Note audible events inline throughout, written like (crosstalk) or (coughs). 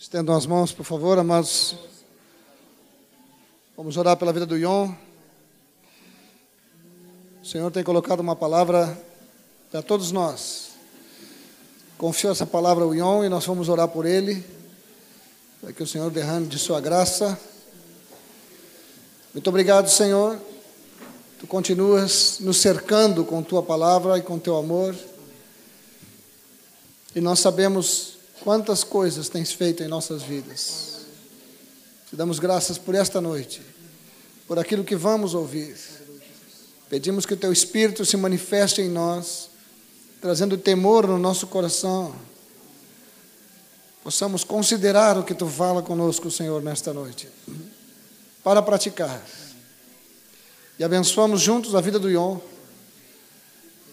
Estendam as mãos, por favor, amados. Vamos orar pela vida do Ion. O Senhor tem colocado uma palavra para todos nós. Confiou essa palavra ao Ion e nós vamos orar por ele, para que o Senhor derrame de sua graça. Muito obrigado, Senhor. Tu continuas nos cercando com tua palavra e com teu amor. E nós sabemos quantas coisas tens feito em nossas vidas. Te damos graças por esta noite, por aquilo que vamos ouvir. Pedimos que o teu Espírito se manifeste em nós, trazendo temor no nosso coração. Possamos considerar o que tu fala conosco, Senhor, nesta noite, para praticar. E abençoamos juntos a vida do Ion,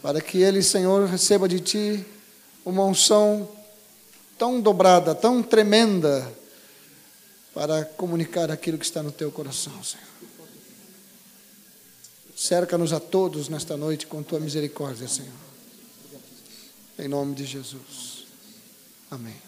para que ele, Senhor, receba de ti uma unção tão dobrada, tão tremenda, para comunicar aquilo que está no teu coração, Senhor. Cerca-nos a todos nesta noite com tua misericórdia, Senhor. Em nome de Jesus. Amém.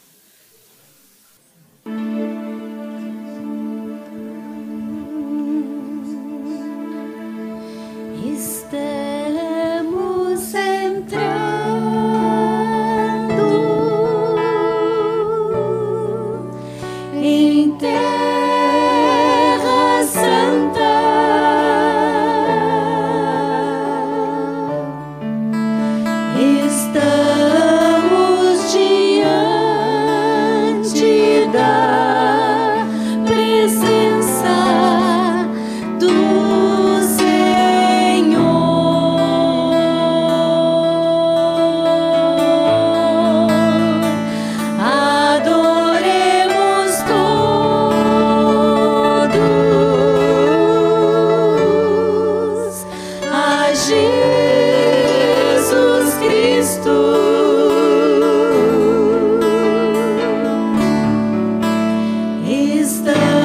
Estamos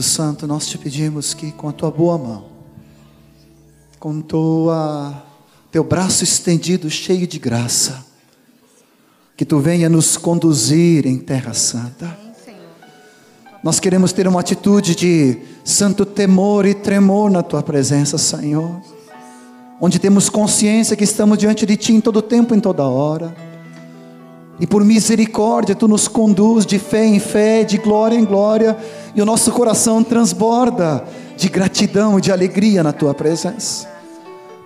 Espírito Santo, nós te pedimos que com a tua boa mão com tua, teu braço estendido, cheio de graça, que tu venha nos conduzir em Terra Santa. Nós queremos ter uma atitude de santo temor e tremor na tua presença, Senhor, onde temos consciência que estamos diante de ti em todo tempo, em toda hora. E por misericórdia tu nos conduz de fé em fé, de glória em glória, e o nosso coração transborda de gratidão e de alegria na tua presença.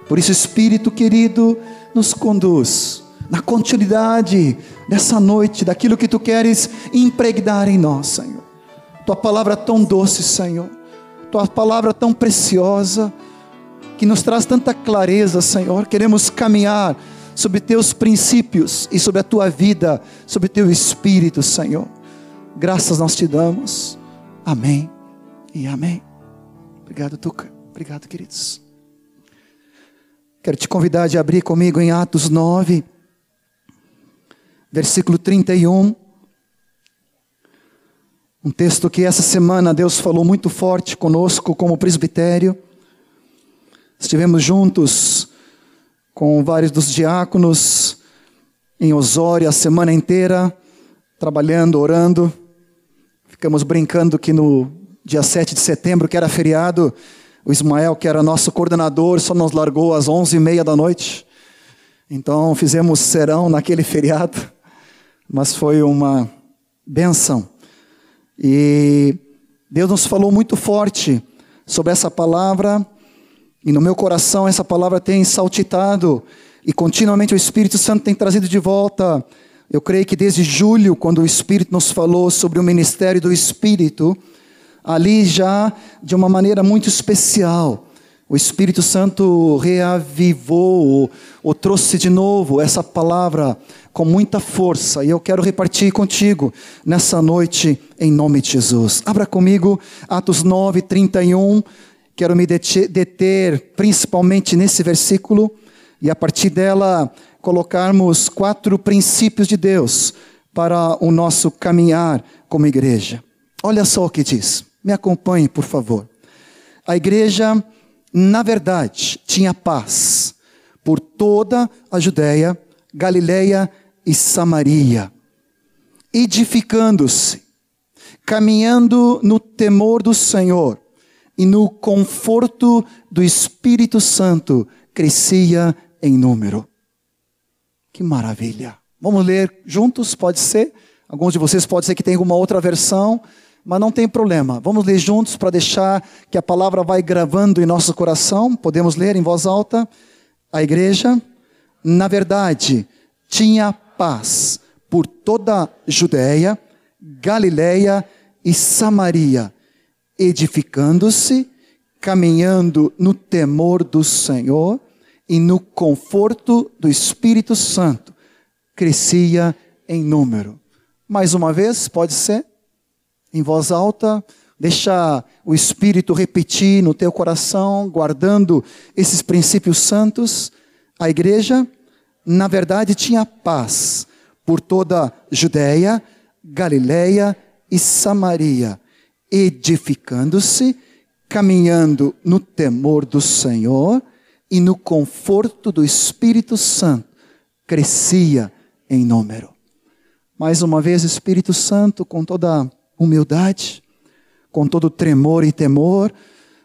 Por isso, Espírito querido, nos conduz na continuidade dessa noite, daquilo que tu queres impregnar em nós, Senhor. Tua palavra tão doce, Senhor. Tua palavra tão preciosa, que nos traz tanta clareza, Senhor. Queremos caminhar sobre teus princípios e sobre a tua vida, sobre teu espírito, Senhor. Graças nós te damos. Amém e amém. Obrigado, Tuca. Obrigado, queridos. Quero te convidar a abrir comigo em Atos 9, versículo 31. Um texto que essa semana Deus falou muito forte conosco como presbitério. Estivemos juntos com vários dos diáconos em Osório a semana inteira, trabalhando, orando. Ficamos brincando que no dia 7 de setembro, que era feriado, o Ismael, que era nosso coordenador, só nos largou às onze e meia da noite. Então fizemos serão naquele (laughs) feriado, mas foi uma benção. E Deus nos falou muito forte sobre essa palavra, e no meu coração essa palavra tem saltitado, e continuamente o Espírito Santo tem trazido de volta. Eu creio que desde julho, quando o Espírito nos falou sobre o ministério do Espírito, ali já de uma maneira muito especial. O Espírito Santo reavivou, ou, ou trouxe de novo essa palavra com muita força, e eu quero repartir contigo nessa noite, em nome de Jesus. Abra comigo Atos 9, 31. Quero me deter principalmente nesse versículo, e a partir dela colocarmos quatro princípios de Deus para o nosso caminhar como igreja. Olha só o que diz. Me acompanhe, por favor. A igreja, na verdade, tinha paz por toda a Judéia, Galileia e Samaria, edificando-se, caminhando no temor do Senhor e no conforto do Espírito Santo, crescia em número. Que maravilha! Vamos ler juntos, pode ser? Alguns de vocês pode ser que tenham uma outra versão mas não tem problema. Vamos ler juntos para deixar que a palavra vai gravando em nosso coração. Podemos ler em voz alta. A igreja, na verdade, tinha paz por toda a Judéia, Galiléia e Samaria, edificando-se, caminhando no temor do Senhor e no conforto do Espírito Santo, crescia em número. Mais uma vez, pode ser? em voz alta, deixa o Espírito repetir no teu coração, guardando esses princípios santos. A igreja, na verdade, tinha paz por toda Judéia, Galiléia e Samaria, edificando-se, caminhando no temor do Senhor e no conforto do Espírito Santo, crescia em número. Mais uma vez, Espírito Santo, com toda humildade, com todo tremor e temor,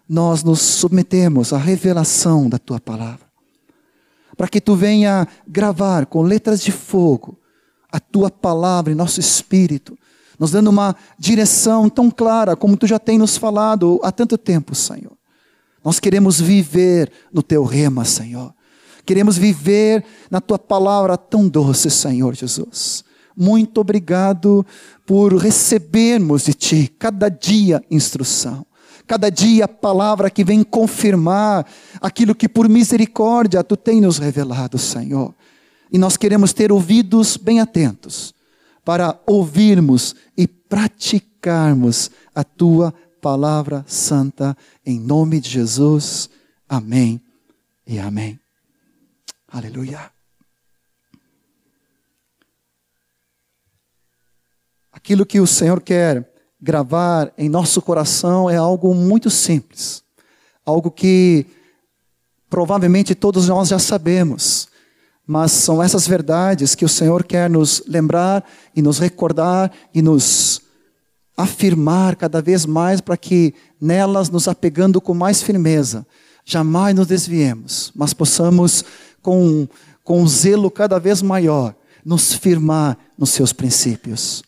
nós nos submetemos à revelação da tua palavra. Para que tu venha gravar com letras de fogo a tua palavra em nosso espírito, nos dando uma direção tão clara como tu já tem nos falado há tanto tempo, Senhor. Nós queremos viver no teu rema, Senhor. Queremos viver na tua palavra tão doce, Senhor Jesus. Muito obrigado por recebermos de Ti cada dia instrução, cada dia palavra que vem confirmar aquilo que por misericórdia Tu tem nos revelado, Senhor. E nós queremos ter ouvidos bem atentos para ouvirmos e praticarmos a Tua palavra santa, em nome de Jesus. Amém e amém. Aleluia. Aquilo que o Senhor quer gravar em nosso coração é algo muito simples, algo que provavelmente todos nós já sabemos, mas são essas verdades que o Senhor quer nos lembrar e nos recordar e nos afirmar cada vez mais para que nelas nos apegando com mais firmeza, jamais nos desviemos, mas possamos com com um zelo cada vez maior nos firmar nos seus princípios.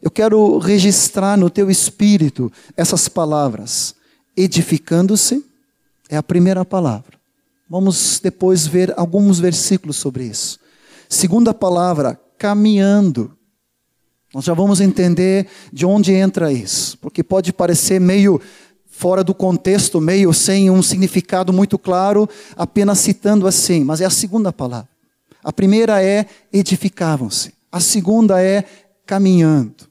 Eu quero registrar no teu espírito essas palavras. Edificando-se é a primeira palavra. Vamos depois ver alguns versículos sobre isso. Segunda palavra, caminhando. Nós já vamos entender de onde entra isso, porque pode parecer meio fora do contexto, meio sem um significado muito claro, apenas citando assim, mas é a segunda palavra. A primeira é edificavam-se, a segunda é caminhando.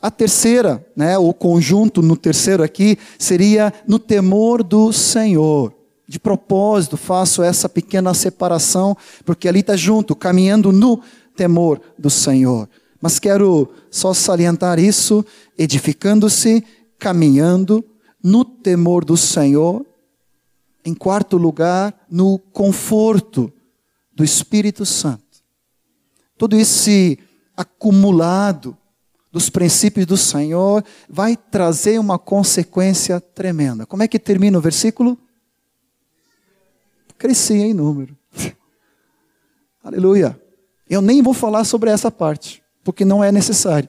A terceira, né, o conjunto no terceiro aqui, seria no temor do Senhor. De propósito, faço essa pequena separação, porque ali está junto, caminhando no temor do Senhor. Mas quero só salientar isso, edificando-se, caminhando no temor do Senhor. Em quarto lugar, no conforto do Espírito Santo. Todo esse acumulado dos princípios do Senhor vai trazer uma consequência tremenda. Como é que termina o versículo? Crescia em número. (laughs) Aleluia. Eu nem vou falar sobre essa parte, porque não é necessário.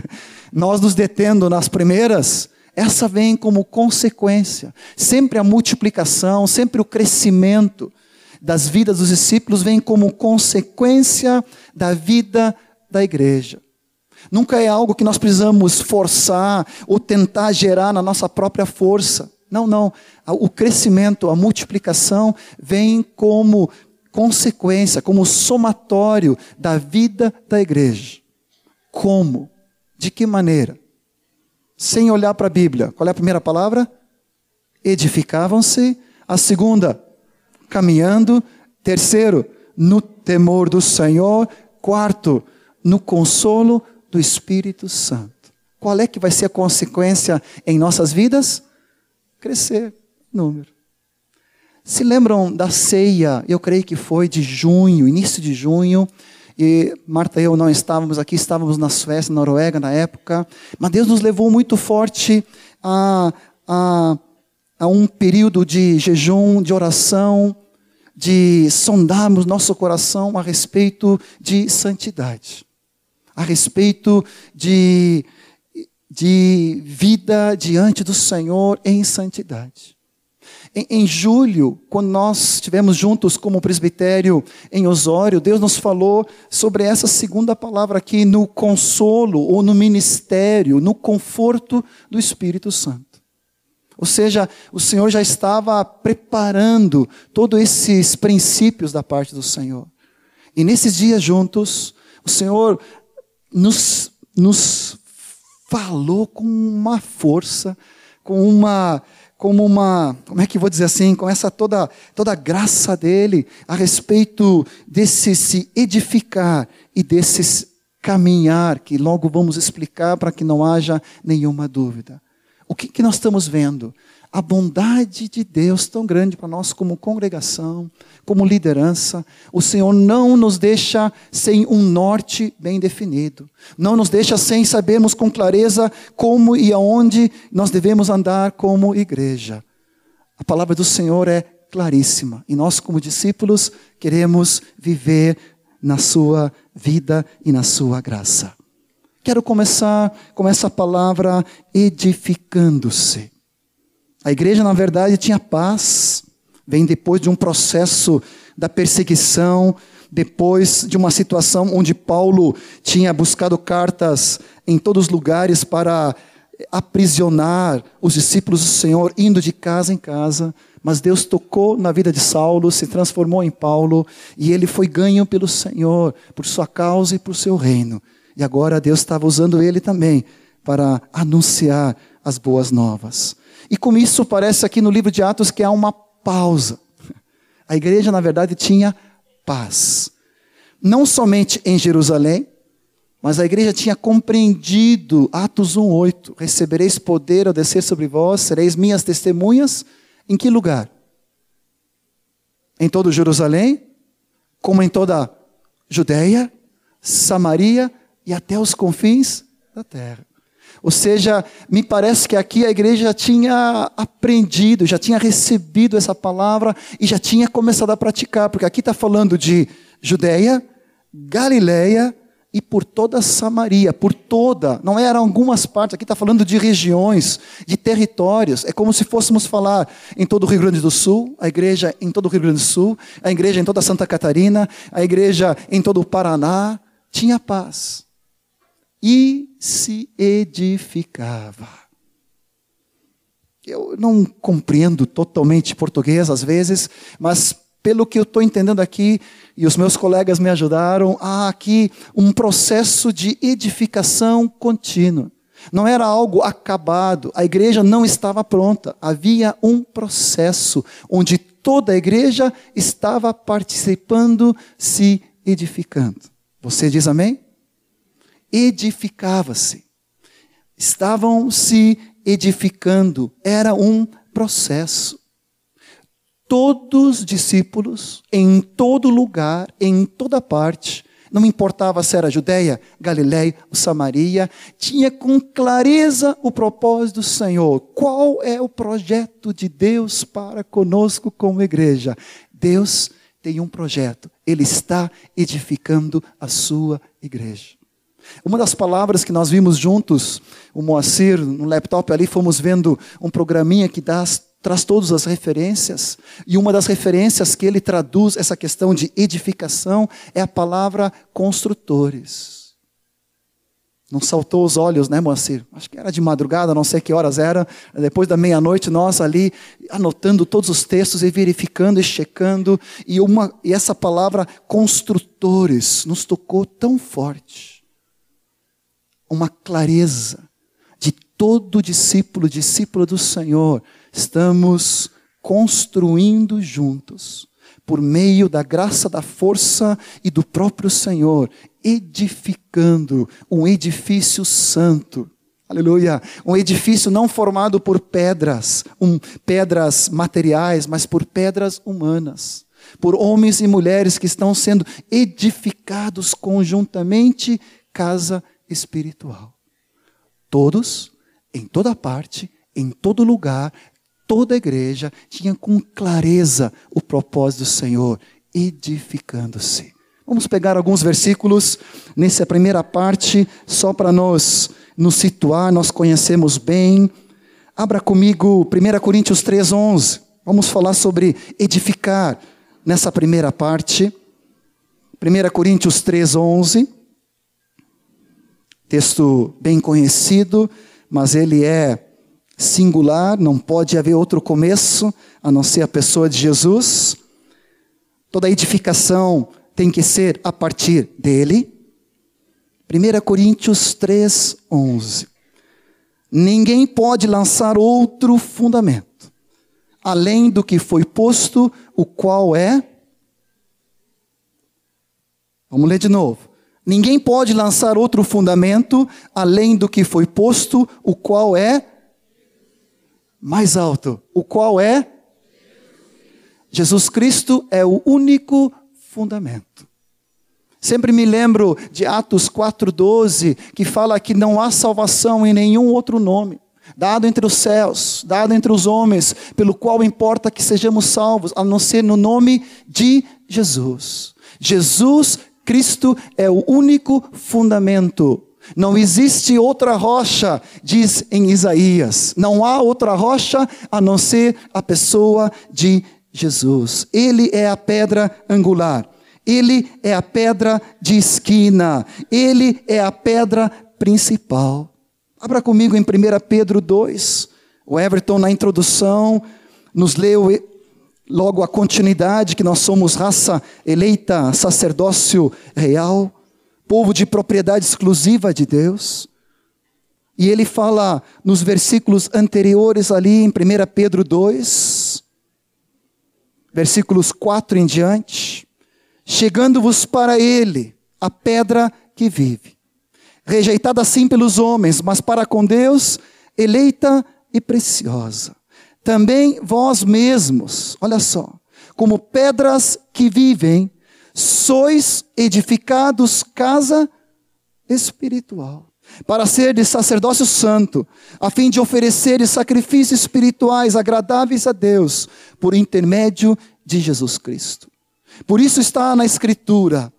(laughs) Nós nos detendo nas primeiras, essa vem como consequência. Sempre a multiplicação, sempre o crescimento das vidas dos discípulos vem como consequência da vida da igreja. Nunca é algo que nós precisamos forçar ou tentar gerar na nossa própria força. Não, não. O crescimento, a multiplicação vem como consequência, como somatório da vida da igreja. Como? De que maneira? Sem olhar para a Bíblia. Qual é a primeira palavra? Edificavam-se. A segunda, caminhando. Terceiro, no temor do Senhor. Quarto, no consolo do Espírito Santo. Qual é que vai ser a consequência em nossas vidas? Crescer número. Se lembram da ceia, eu creio que foi de junho, início de junho, e Marta e eu não estávamos aqui, estávamos na Suécia, na Noruega na época, mas Deus nos levou muito forte a, a, a um período de jejum, de oração, de sondarmos nosso coração a respeito de santidade a respeito de, de vida diante do Senhor em santidade. Em, em, julho, quando nós estivemos juntos como presbitério em Osório, Deus nos falou sobre essa segunda palavra aqui, no consolo ou no ministério, no conforto do Espírito Santo. Ou seja, o Senhor já estava preparando todos esses princípios da parte do Senhor. E nesses dias juntos, o Senhor nos, nos falou com uma força, com uma, como uma, como é que vou dizer assim, com essa toda, toda a graça dele a respeito desse se edificar e desse caminhar, que logo vamos explicar para que não haja nenhuma dúvida. O que, que nós estamos vendo? A bondade de Deus tão grande para nós como congregação, como liderança. O Senhor não nos deixa sem um norte bem definido. Não nos deixa sem sabermos com clareza como e aonde nós devemos andar como igreja. A palavra do Senhor é claríssima e nós, como discípulos, queremos viver na sua vida e na sua graça. Quero começar com essa palavra edificando-se. A igreja, na verdade, tinha paz, vem depois de um processo da perseguição, depois de uma situação onde Paulo tinha buscado cartas em todos os lugares para aprisionar os discípulos do Senhor, indo de casa em casa. Mas Deus tocou na vida de Saulo, se transformou em Paulo, e ele foi ganho pelo Senhor, por sua causa e por seu reino. E agora Deus estava usando ele também para anunciar as boas novas. E com isso parece aqui no livro de Atos que há uma pausa. A igreja, na verdade, tinha paz. Não somente em Jerusalém, mas a igreja tinha compreendido Atos 1:8, recebereis poder ao descer sobre vós, sereis minhas testemunhas em que lugar? Em todo Jerusalém, como em toda Judéia, Samaria e até os confins da terra. Ou seja, me parece que aqui a igreja já tinha aprendido, já tinha recebido essa palavra e já tinha começado a praticar, porque aqui está falando de Judéia, Galileia e por toda Samaria, por toda, não eram algumas partes, aqui está falando de regiões, de territórios, é como se fôssemos falar em todo o Rio Grande do Sul, a igreja em todo o Rio Grande do Sul, a igreja em toda Santa Catarina, a igreja em todo o Paraná, tinha paz e se edificava. Eu não compreendo totalmente português às vezes, mas pelo que eu estou entendendo aqui, e os meus colegas me ajudaram, há aqui um processo de edificação contínua. Não era algo acabado, a igreja não estava pronta, havia um processo onde toda a igreja estava participando, se edificando. Você diz amém? Edificava-se. Estavam se edificando, era um processo todos os discípulos, em todo lugar, em toda parte, não importava se era Judéia, Galiléia ou Samaria, tinha com clareza o propósito do Senhor. Qual é o projeto de Deus para conosco como igreja? Deus tem um projeto, Ele está edificando a sua igreja. Uma das palavras que nós vimos juntos, o Moacir, no laptop ali, fomos vendo um programinha que dá traz todas as referências, e uma das referências que ele traduz essa questão de edificação é a palavra construtores. Não saltou os olhos, né, Moacir? Acho que era de madrugada, não sei que horas era. Depois da meia-noite, nós ali anotando todos os textos e verificando e checando. E, uma, e essa palavra construtores nos tocou tão forte. Uma clareza de todo discípulo, discípulo do Senhor, estamos construindo juntos, por meio da graça, da força e do próprio Senhor, edificando um edifício santo. Aleluia. Um edifício não formado por pedras, um, pedras materiais, mas por pedras humanas. Por homens e mulheres que estão sendo edificados conjuntamente, casa espiritual. Todos, em toda parte, em todo lugar, toda a igreja tinha com clareza o propósito do Senhor, edificando-se. Vamos pegar alguns versículos nessa primeira parte, só para nós nos situar, nós conhecemos bem. Abra comigo 1 Coríntios 3,11. Vamos falar sobre edificar nessa primeira parte. 1 Coríntios 3,11. Texto bem conhecido, mas ele é singular, não pode haver outro começo a não ser a pessoa de Jesus. Toda edificação tem que ser a partir dele. 1 Coríntios 3, 11. Ninguém pode lançar outro fundamento, além do que foi posto, o qual é. Vamos ler de novo. Ninguém pode lançar outro fundamento, além do que foi posto, o qual é mais alto, o qual é? Jesus Cristo é o único fundamento. Sempre me lembro de Atos 4,12, que fala que não há salvação em nenhum outro nome, dado entre os céus, dado entre os homens, pelo qual importa que sejamos salvos, a não ser no nome de Jesus. Jesus Cristo é o único fundamento. Não existe outra rocha, diz em Isaías. Não há outra rocha a não ser a pessoa de Jesus. Ele é a pedra angular. Ele é a pedra de esquina. Ele é a pedra principal. Abra comigo em 1 Pedro 2. O Everton, na introdução, nos leu logo a continuidade que nós somos raça eleita, sacerdócio real povo de propriedade exclusiva de Deus. E ele fala nos versículos anteriores ali em 1 Pedro 2, versículos 4 em diante, chegando-vos para ele a pedra que vive, rejeitada assim pelos homens, mas para com Deus eleita e preciosa. Também vós mesmos, olha só, como pedras que vivem, sois edificados casa espiritual, para ser de sacerdócio santo, a fim de oferecer sacrifícios espirituais agradáveis a Deus, por intermédio de Jesus Cristo. Por isso está na Escritura: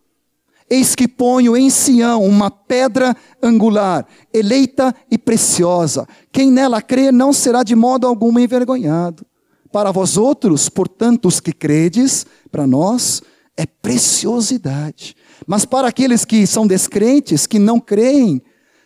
Eis que ponho em Sião uma pedra angular, eleita e preciosa. Quem nela crer não será de modo algum envergonhado. Para vós outros, portanto, os que credes, para nós é preciosidade. Mas para aqueles que são descrentes, que não creem,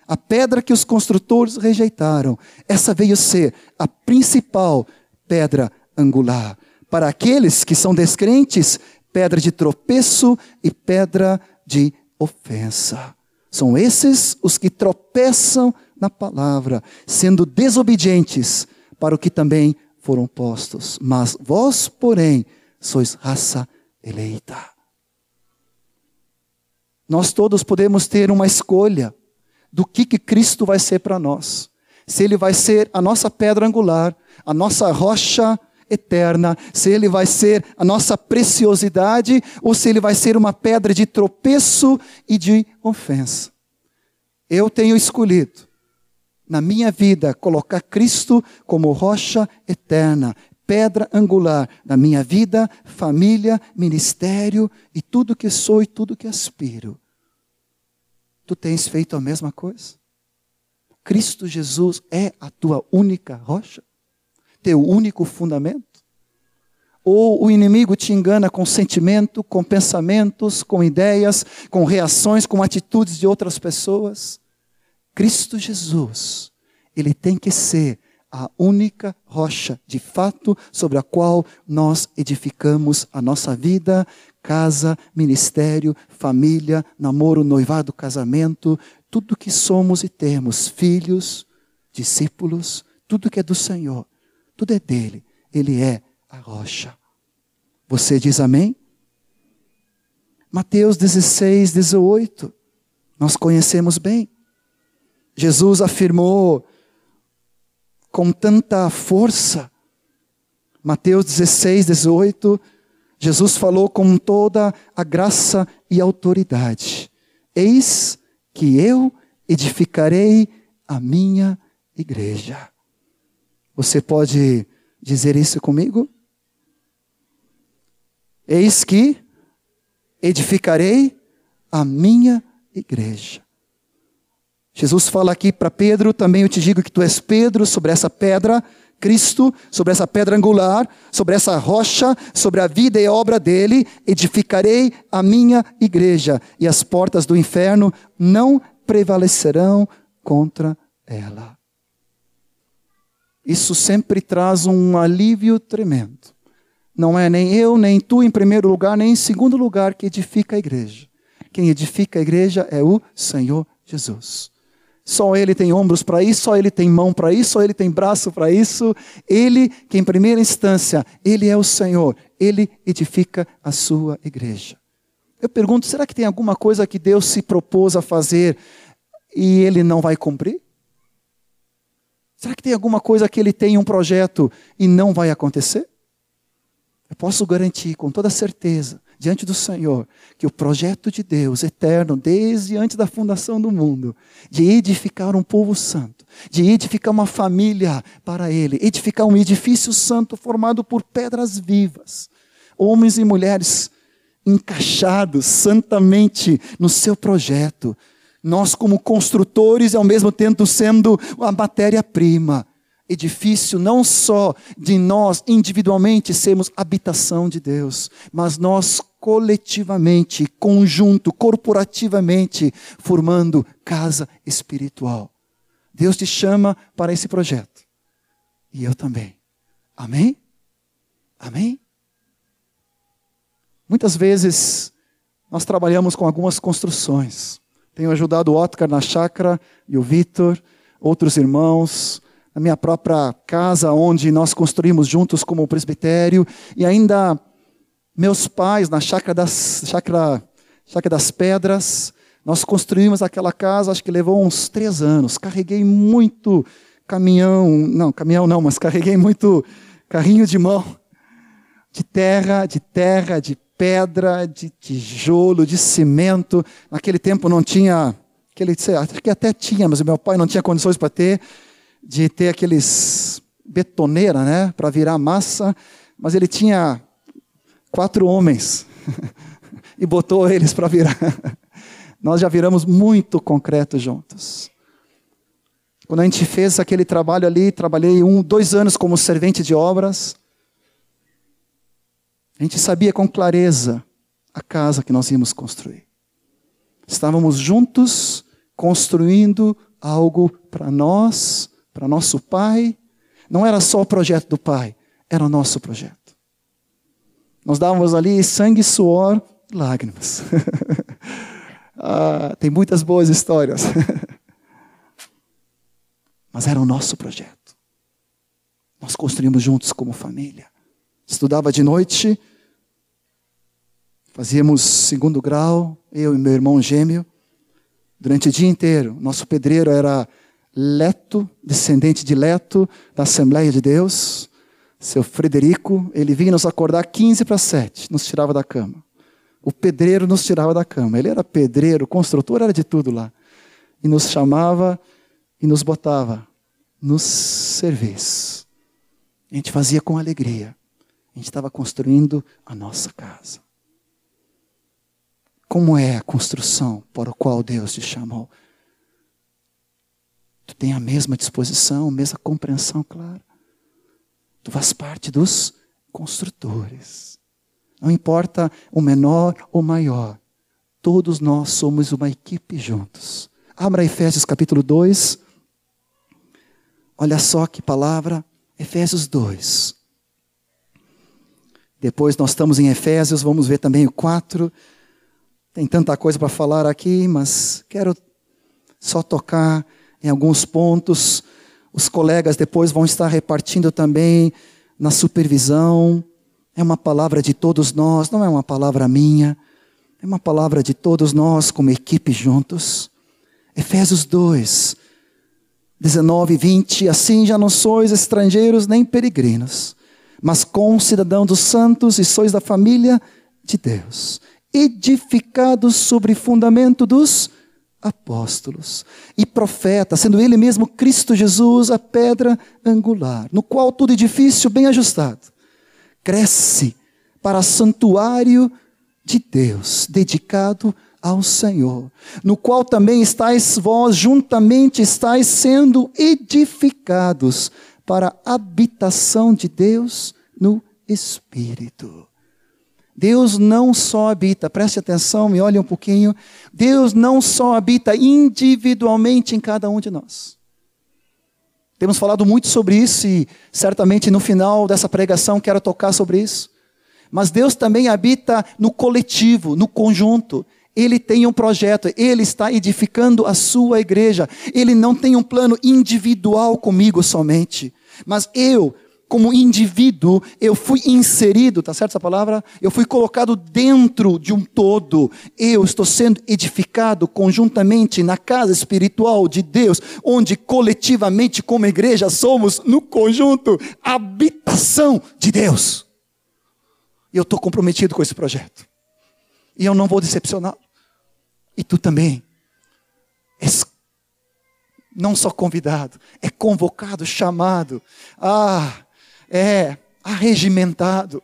a pedra que os construtores rejeitaram, essa veio ser a principal pedra angular. Para aqueles que são descrentes, pedra de tropeço e pedra de ofensa. São esses os que tropeçam na palavra, sendo desobedientes para o que também foram postos. Mas vós, porém, sois raça eleita. Nós todos podemos ter uma escolha do que, que Cristo vai ser para nós. Se Ele vai ser a nossa pedra angular, a nossa rocha eterna, se Ele vai ser a nossa preciosidade ou se Ele vai ser uma pedra de tropeço e de ofensa. Eu tenho escolhido na minha vida colocar Cristo como rocha eterna, pedra angular da minha vida, família, ministério e tudo que sou e tudo que aspiro. Tu tens feito a mesma coisa? Cristo Jesus é a tua única rocha? Teu único fundamento? Ou o inimigo te engana com sentimento, com pensamentos, com ideias, com reações, com atitudes de outras pessoas? Cristo Jesus, ele tem que ser a única rocha, de fato, sobre a qual nós edificamos a nossa vida, casa, ministério, família, namoro, noivado, casamento, tudo que somos e temos, filhos, discípulos, tudo que é do Senhor, tudo é dele, ele é a rocha. Você diz amém? Mateus 16, 18, nós conhecemos bem. Jesus afirmou com tanta força. Mateus 16, 18, Jesus falou com toda a graça e autoridade: Eis que eu edificarei a minha igreja. Você pode dizer isso comigo? Eis que edificarei a minha igreja. Jesus fala aqui para Pedro, também eu te digo que tu és Pedro, sobre essa pedra, Cristo, sobre essa pedra angular, sobre essa rocha, sobre a vida e obra dele, edificarei a minha igreja, e as portas do inferno não prevalecerão contra ela. Isso sempre traz um alívio tremendo. Não é nem eu, nem tu em primeiro lugar, nem em segundo lugar que edifica a igreja. Quem edifica a igreja é o Senhor Jesus. Só Ele tem ombros para isso, só Ele tem mão para isso, só Ele tem braço para isso. Ele, que em primeira instância, Ele é o Senhor, Ele edifica a sua igreja. Eu pergunto, será que tem alguma coisa que Deus se propôs a fazer e Ele não vai cumprir? Será que tem alguma coisa que Ele tem um projeto e não vai acontecer? Eu posso garantir com toda certeza diante do Senhor que o projeto de Deus eterno, desde antes da fundação do mundo, de edificar um povo santo, de edificar uma família para Ele, edificar um edifício santo formado por pedras vivas, homens e mulheres encaixados santamente no seu projeto. Nós, como construtores, ao mesmo tempo sendo a matéria-prima, edifício não só de nós individualmente sermos habitação de Deus, mas nós coletivamente, conjunto, corporativamente, formando casa espiritual. Deus te chama para esse projeto. E eu também. Amém? Amém? Muitas vezes nós trabalhamos com algumas construções. Tenho ajudado o Otcar na chácara e o Vitor, outros irmãos, na minha própria casa, onde nós construímos juntos como presbitério, e ainda meus pais na chácara das, chácara, chácara das pedras. Nós construímos aquela casa, acho que levou uns três anos. Carreguei muito caminhão, não, caminhão não, mas (laughs) carreguei muito carrinho de mão de terra, de terra, de pedra, de tijolo, de cimento. Naquele tempo não tinha, aquele, acho que até tinha, mas meu pai não tinha condições para ter, de ter aqueles betoneira, né, para virar massa, mas ele tinha quatro homens (laughs) e botou eles para virar. (laughs) Nós já viramos muito concreto juntos. Quando a gente fez aquele trabalho ali, trabalhei um, dois anos como servente de obras. A gente sabia com clareza a casa que nós íamos construir. Estávamos juntos construindo algo para nós, para nosso pai. Não era só o projeto do pai, era o nosso projeto. Nós dávamos ali sangue, suor, lágrimas. (laughs) ah, tem muitas boas histórias. (laughs) Mas era o nosso projeto. Nós construímos juntos como família. Estudava de noite, fazíamos segundo grau, eu e meu irmão gêmeo, durante o dia inteiro. Nosso pedreiro era Leto, descendente de Leto, da Assembleia de Deus. Seu Frederico, ele vinha nos acordar 15 para 7, nos tirava da cama. O pedreiro nos tirava da cama. Ele era pedreiro, construtor, era de tudo lá. E nos chamava e nos botava nos serviço. A gente fazia com alegria. A gente estava construindo a nossa casa. Como é a construção para a qual Deus te chamou? Tu tem a mesma disposição, a mesma compreensão, claro. Tu faz parte dos construtores. Não importa o menor ou maior, todos nós somos uma equipe juntos. Abra Efésios capítulo 2. Olha só que palavra, Efésios 2. Depois nós estamos em Efésios, vamos ver também o 4. Tem tanta coisa para falar aqui, mas quero só tocar em alguns pontos. Os colegas depois vão estar repartindo também na supervisão. É uma palavra de todos nós, não é uma palavra minha. É uma palavra de todos nós como equipe juntos. Efésios 2, 19 e 20, assim já não sois estrangeiros nem peregrinos, mas cidadão dos santos e sois da família de Deus, edificados sobre fundamento dos apóstolos e profetas, sendo ele mesmo Cristo Jesus a pedra angular, no qual todo edifício bem ajustado cresce para santuário de Deus, dedicado ao Senhor, no qual também estáis vós juntamente estáis sendo edificados para a habitação de Deus no Espírito. Deus não só habita, preste atenção, me olhe um pouquinho. Deus não só habita individualmente em cada um de nós. Temos falado muito sobre isso e certamente no final dessa pregação quero tocar sobre isso. Mas Deus também habita no coletivo, no conjunto. Ele tem um projeto, ele está edificando a sua igreja. Ele não tem um plano individual comigo somente, mas eu, como indivíduo, eu fui inserido, tá certo essa palavra? Eu fui colocado dentro de um todo. Eu estou sendo edificado conjuntamente na casa espiritual de Deus, onde coletivamente como igreja somos no conjunto habitação de Deus. E eu estou comprometido com esse projeto. E eu não vou decepcioná-lo. E tu também. És não só convidado, é convocado, chamado. Ah, é arregimentado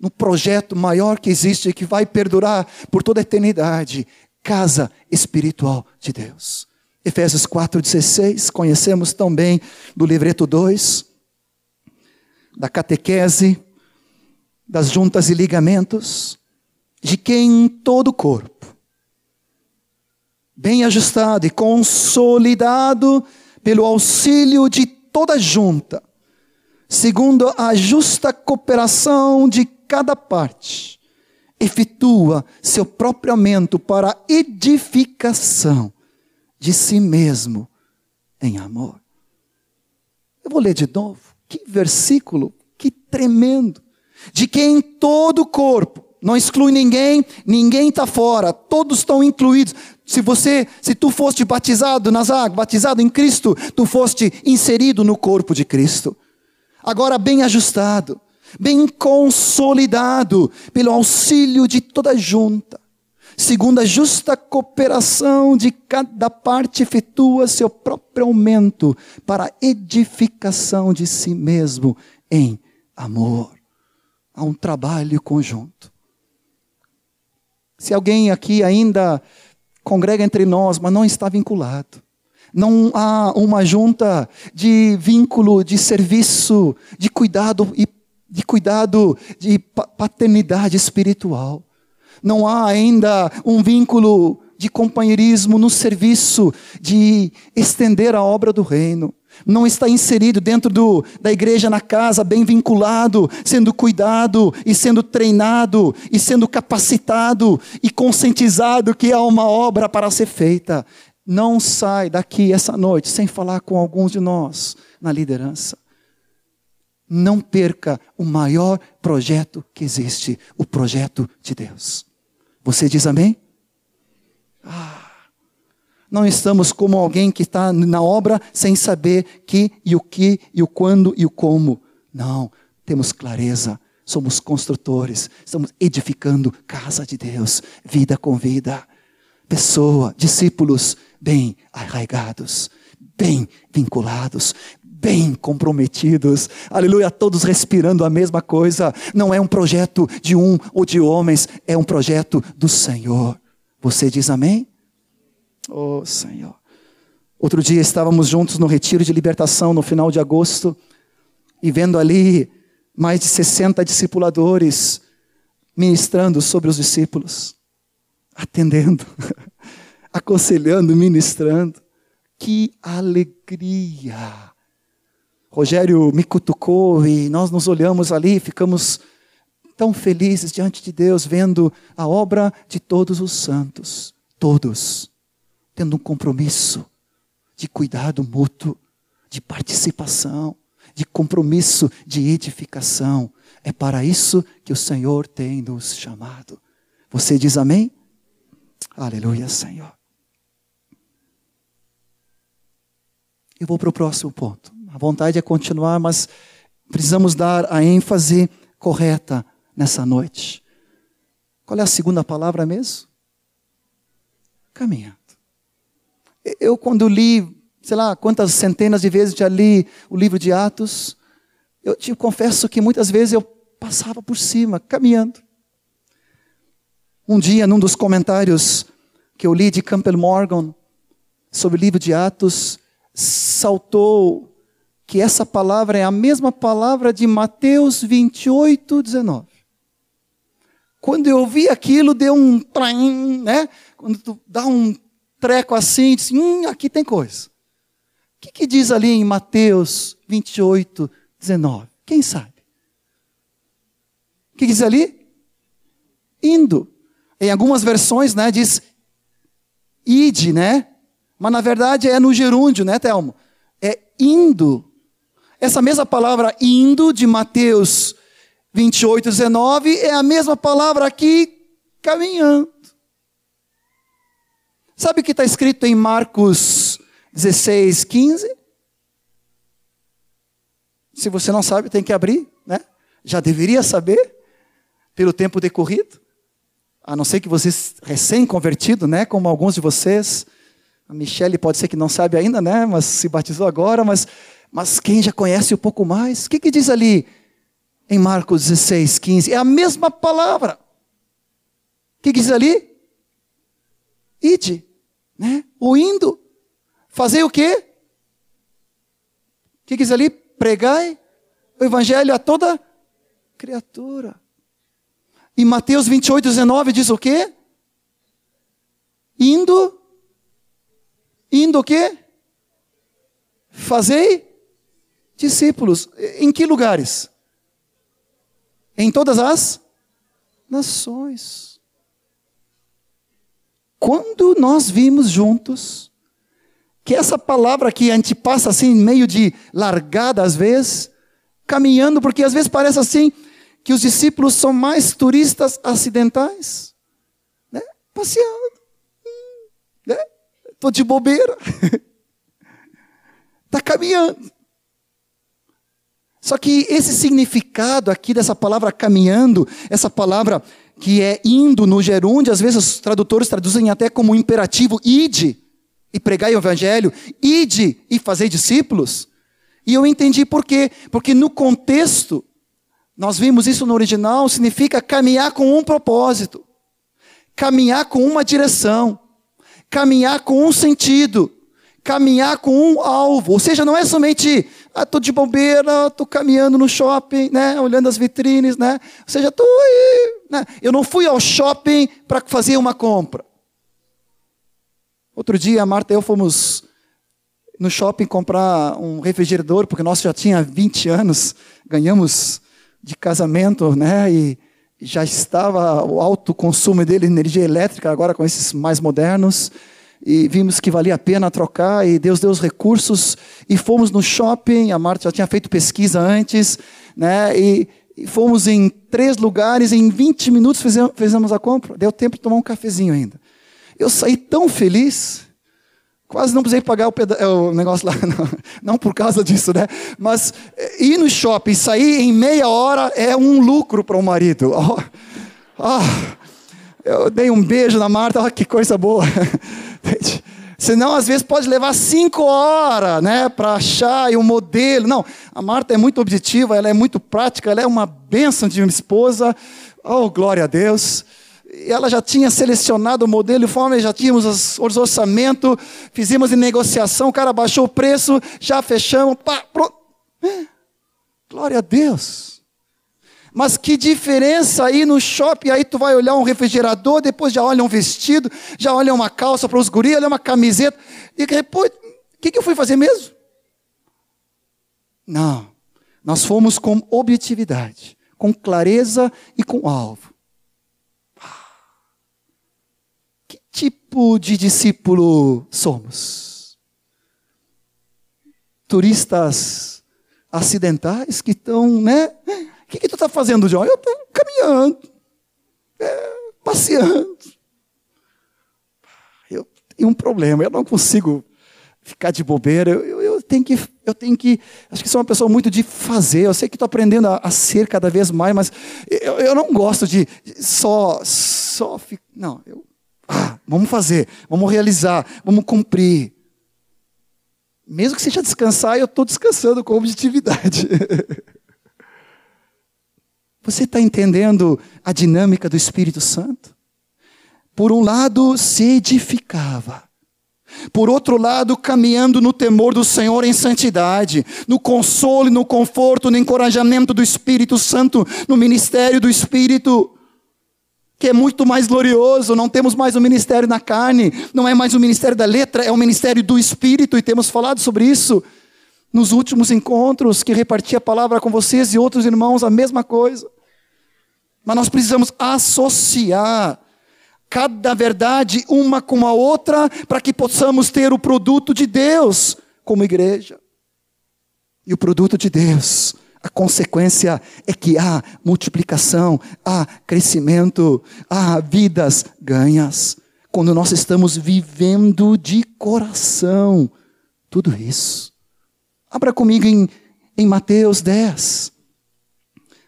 no projeto maior que existe e que vai perdurar por toda a eternidade casa espiritual de Deus. Efésios 4,16, conhecemos tão bem do livreto 2, da catequese, das juntas e ligamentos de quem todo o corpo, bem ajustado e consolidado pelo auxílio de toda junta, segundo a justa cooperação de cada parte, efetua seu próprio aumento para a edificação de si mesmo em amor. Eu vou ler de novo. Que versículo, que tremendo. De quem todo o corpo, não exclui ninguém, ninguém está fora, todos estão incluídos. Se você, se tu foste batizado nas águas, batizado em Cristo, tu foste inserido no corpo de Cristo. Agora bem ajustado, bem consolidado pelo auxílio de toda a junta, segundo a justa cooperação de cada parte, efetua seu próprio aumento para edificação de si mesmo em amor. Há um trabalho conjunto. Se alguém aqui ainda congrega entre nós, mas não está vinculado, não há uma junta de vínculo, de serviço, de cuidado e de cuidado de paternidade espiritual. Não há ainda um vínculo de companheirismo no serviço de estender a obra do reino. Não está inserido dentro do, da igreja na casa, bem vinculado, sendo cuidado e sendo treinado e sendo capacitado e conscientizado que há uma obra para ser feita. Não sai daqui essa noite sem falar com alguns de nós na liderança. Não perca o maior projeto que existe, o projeto de Deus. Você diz amém? Ah, não estamos como alguém que está na obra sem saber que e o que e o quando e o como. Não, temos clareza. Somos construtores, estamos edificando casa de Deus, vida com vida. Pessoa, discípulos bem arraigados, bem vinculados, bem comprometidos, aleluia, todos respirando a mesma coisa. Não é um projeto de um ou de homens, é um projeto do Senhor. Você diz amém? Oh, Senhor. Outro dia estávamos juntos no retiro de libertação no final de agosto e vendo ali mais de 60 discipuladores ministrando sobre os discípulos, atendendo, (laughs) aconselhando, ministrando. Que alegria! Rogério me cutucou e nós nos olhamos ali, ficamos tão felizes diante de Deus, vendo a obra de todos os santos, todos, tendo um compromisso de cuidado mútuo, de participação, de compromisso de edificação. É para isso que o Senhor tem nos chamado. Você diz amém? Aleluia, Senhor. Eu vou para o próximo ponto. A vontade é continuar, mas precisamos dar a ênfase correta nessa noite. Qual é a segunda palavra mesmo? Caminhando. Eu, quando li, sei lá, quantas centenas de vezes já li o livro de Atos, eu te confesso que muitas vezes eu passava por cima, caminhando. Um dia, num dos comentários que eu li de Campbell Morgan sobre o livro de Atos, saltou que essa palavra é a mesma palavra de Mateus 28, 19. Quando eu vi aquilo, deu um traim, né? Quando tu dá um treco assim, diz, hum, aqui tem coisa. O que, que diz ali em Mateus 28, 19? Quem sabe? O que diz ali? Indo. Em algumas versões, né, diz ide, né? Mas na verdade é no gerúndio, né, Telmo? É indo. Essa mesma palavra indo de Mateus 28, 19 é a mesma palavra aqui caminhando. Sabe o que está escrito em Marcos 16, 15? Se você não sabe, tem que abrir, né? Já deveria saber, pelo tempo decorrido. A não ser que você recém-convertido, né? Como alguns de vocês. A Michelle pode ser que não sabe ainda, né? Mas se batizou agora, mas mas quem já conhece um pouco mais, o que, que diz ali em Marcos 16, 15? É a mesma palavra. O que, que diz ali? Ide, né? O indo. Fazer o quê? O que, que diz ali? Pregai o evangelho a toda criatura. E Mateus 28, 19 diz o quê? Indo. Indo o quê? Fazei discípulos. Em que lugares? Em todas as nações. Quando nós vimos juntos que essa palavra que a gente passa assim, meio de largada às vezes, caminhando, porque às vezes parece assim que os discípulos são mais turistas acidentais, né? passeando, né? Tô de bobeira, está (laughs) caminhando. Só que esse significado aqui dessa palavra caminhando, essa palavra que é indo no gerúndio, às vezes os tradutores traduzem até como imperativo, ide e pregai o evangelho, ide e fazer discípulos. E eu entendi por quê. Porque no contexto, nós vimos isso no original, significa caminhar com um propósito, caminhar com uma direção, caminhar com um sentido, caminhar com um alvo. Ou seja, não é somente, ah, tô de bobeira, tô caminhando no shopping, né, olhando as vitrines, né? Ou seja, tô aí, né? Eu não fui ao shopping para fazer uma compra. Outro dia, a Marta e eu fomos no shopping comprar um refrigerador, porque nós já tinha 20 anos, ganhamos de casamento, né? E já estava o alto consumo dele de energia elétrica, agora com esses mais modernos. E vimos que valia a pena trocar, e Deus deu os recursos, e fomos no shopping. A Marta já tinha feito pesquisa antes, né? E, e fomos em três lugares, em 20 minutos fizemos a compra. Deu tempo de tomar um cafezinho ainda. Eu saí tão feliz Quase não precisei pagar o, peda- o negócio lá, (laughs) não, não por causa disso, né? Mas eh, ir no shopping, sair em meia hora é um lucro para o marido. (laughs) Oh, ah, eu dei um beijo na Marta, oh, que coisa boa. (laughs) Senão, às vezes, pode levar cinco horas né, para achar o modelo. Não, a Marta é muito objetiva, ela é muito prática, ela é uma bênção de uma esposa. Oh, glória a Deus ela já tinha selecionado o modelo forma, já tínhamos os, os orçamento, fizemos em negociação, o cara baixou o preço, já fechamos, pá, pronto. Glória a Deus. Mas que diferença aí no shopping, aí tu vai olhar um refrigerador, depois já olha um vestido, já olha uma calça para os guris, olha uma camiseta, e depois, o que, que eu fui fazer mesmo? Não, nós fomos com objetividade, com clareza e com alvo. Tipo de discípulo somos? Turistas acidentais que estão, né? O que, que tu está fazendo, João? Eu estou caminhando, é, passeando. Eu tenho um problema, eu não consigo ficar de bobeira. Eu, eu, eu, tenho que, eu tenho que. Acho que sou uma pessoa muito de fazer. Eu sei que estou aprendendo a, a, ser cada vez mais, mas eu, eu não gosto de só, só. Não, eu ah, (coughs) vamos fazer, vamos realizar, vamos cumprir. Mesmo que seja descansar, eu estou descansando com objetividade. (laughs) Você está entendendo a dinâmica do Espírito Santo? Por um lado, se edificava. Por outro lado, caminhando no temor do Senhor em santidade, no consolo, no conforto, no encorajamento do Espírito Santo, no ministério do Espírito que é muito mais glorioso. Não temos mais o um ministério na carne, não é mais o um ministério da letra, é o um ministério do Espírito, e temos falado sobre isso nos últimos encontros que reparti a palavra com vocês e outros irmãos, a mesma coisa. Mas nós precisamos associar cada verdade uma com a outra para que possamos ter o produto de Deus como igreja. E o produto de Deus a consequência é que há multiplicação, há crescimento, há vidas ganhas. Quando nós estamos vivendo de coração tudo isso. Abra comigo em, em Mateus 10.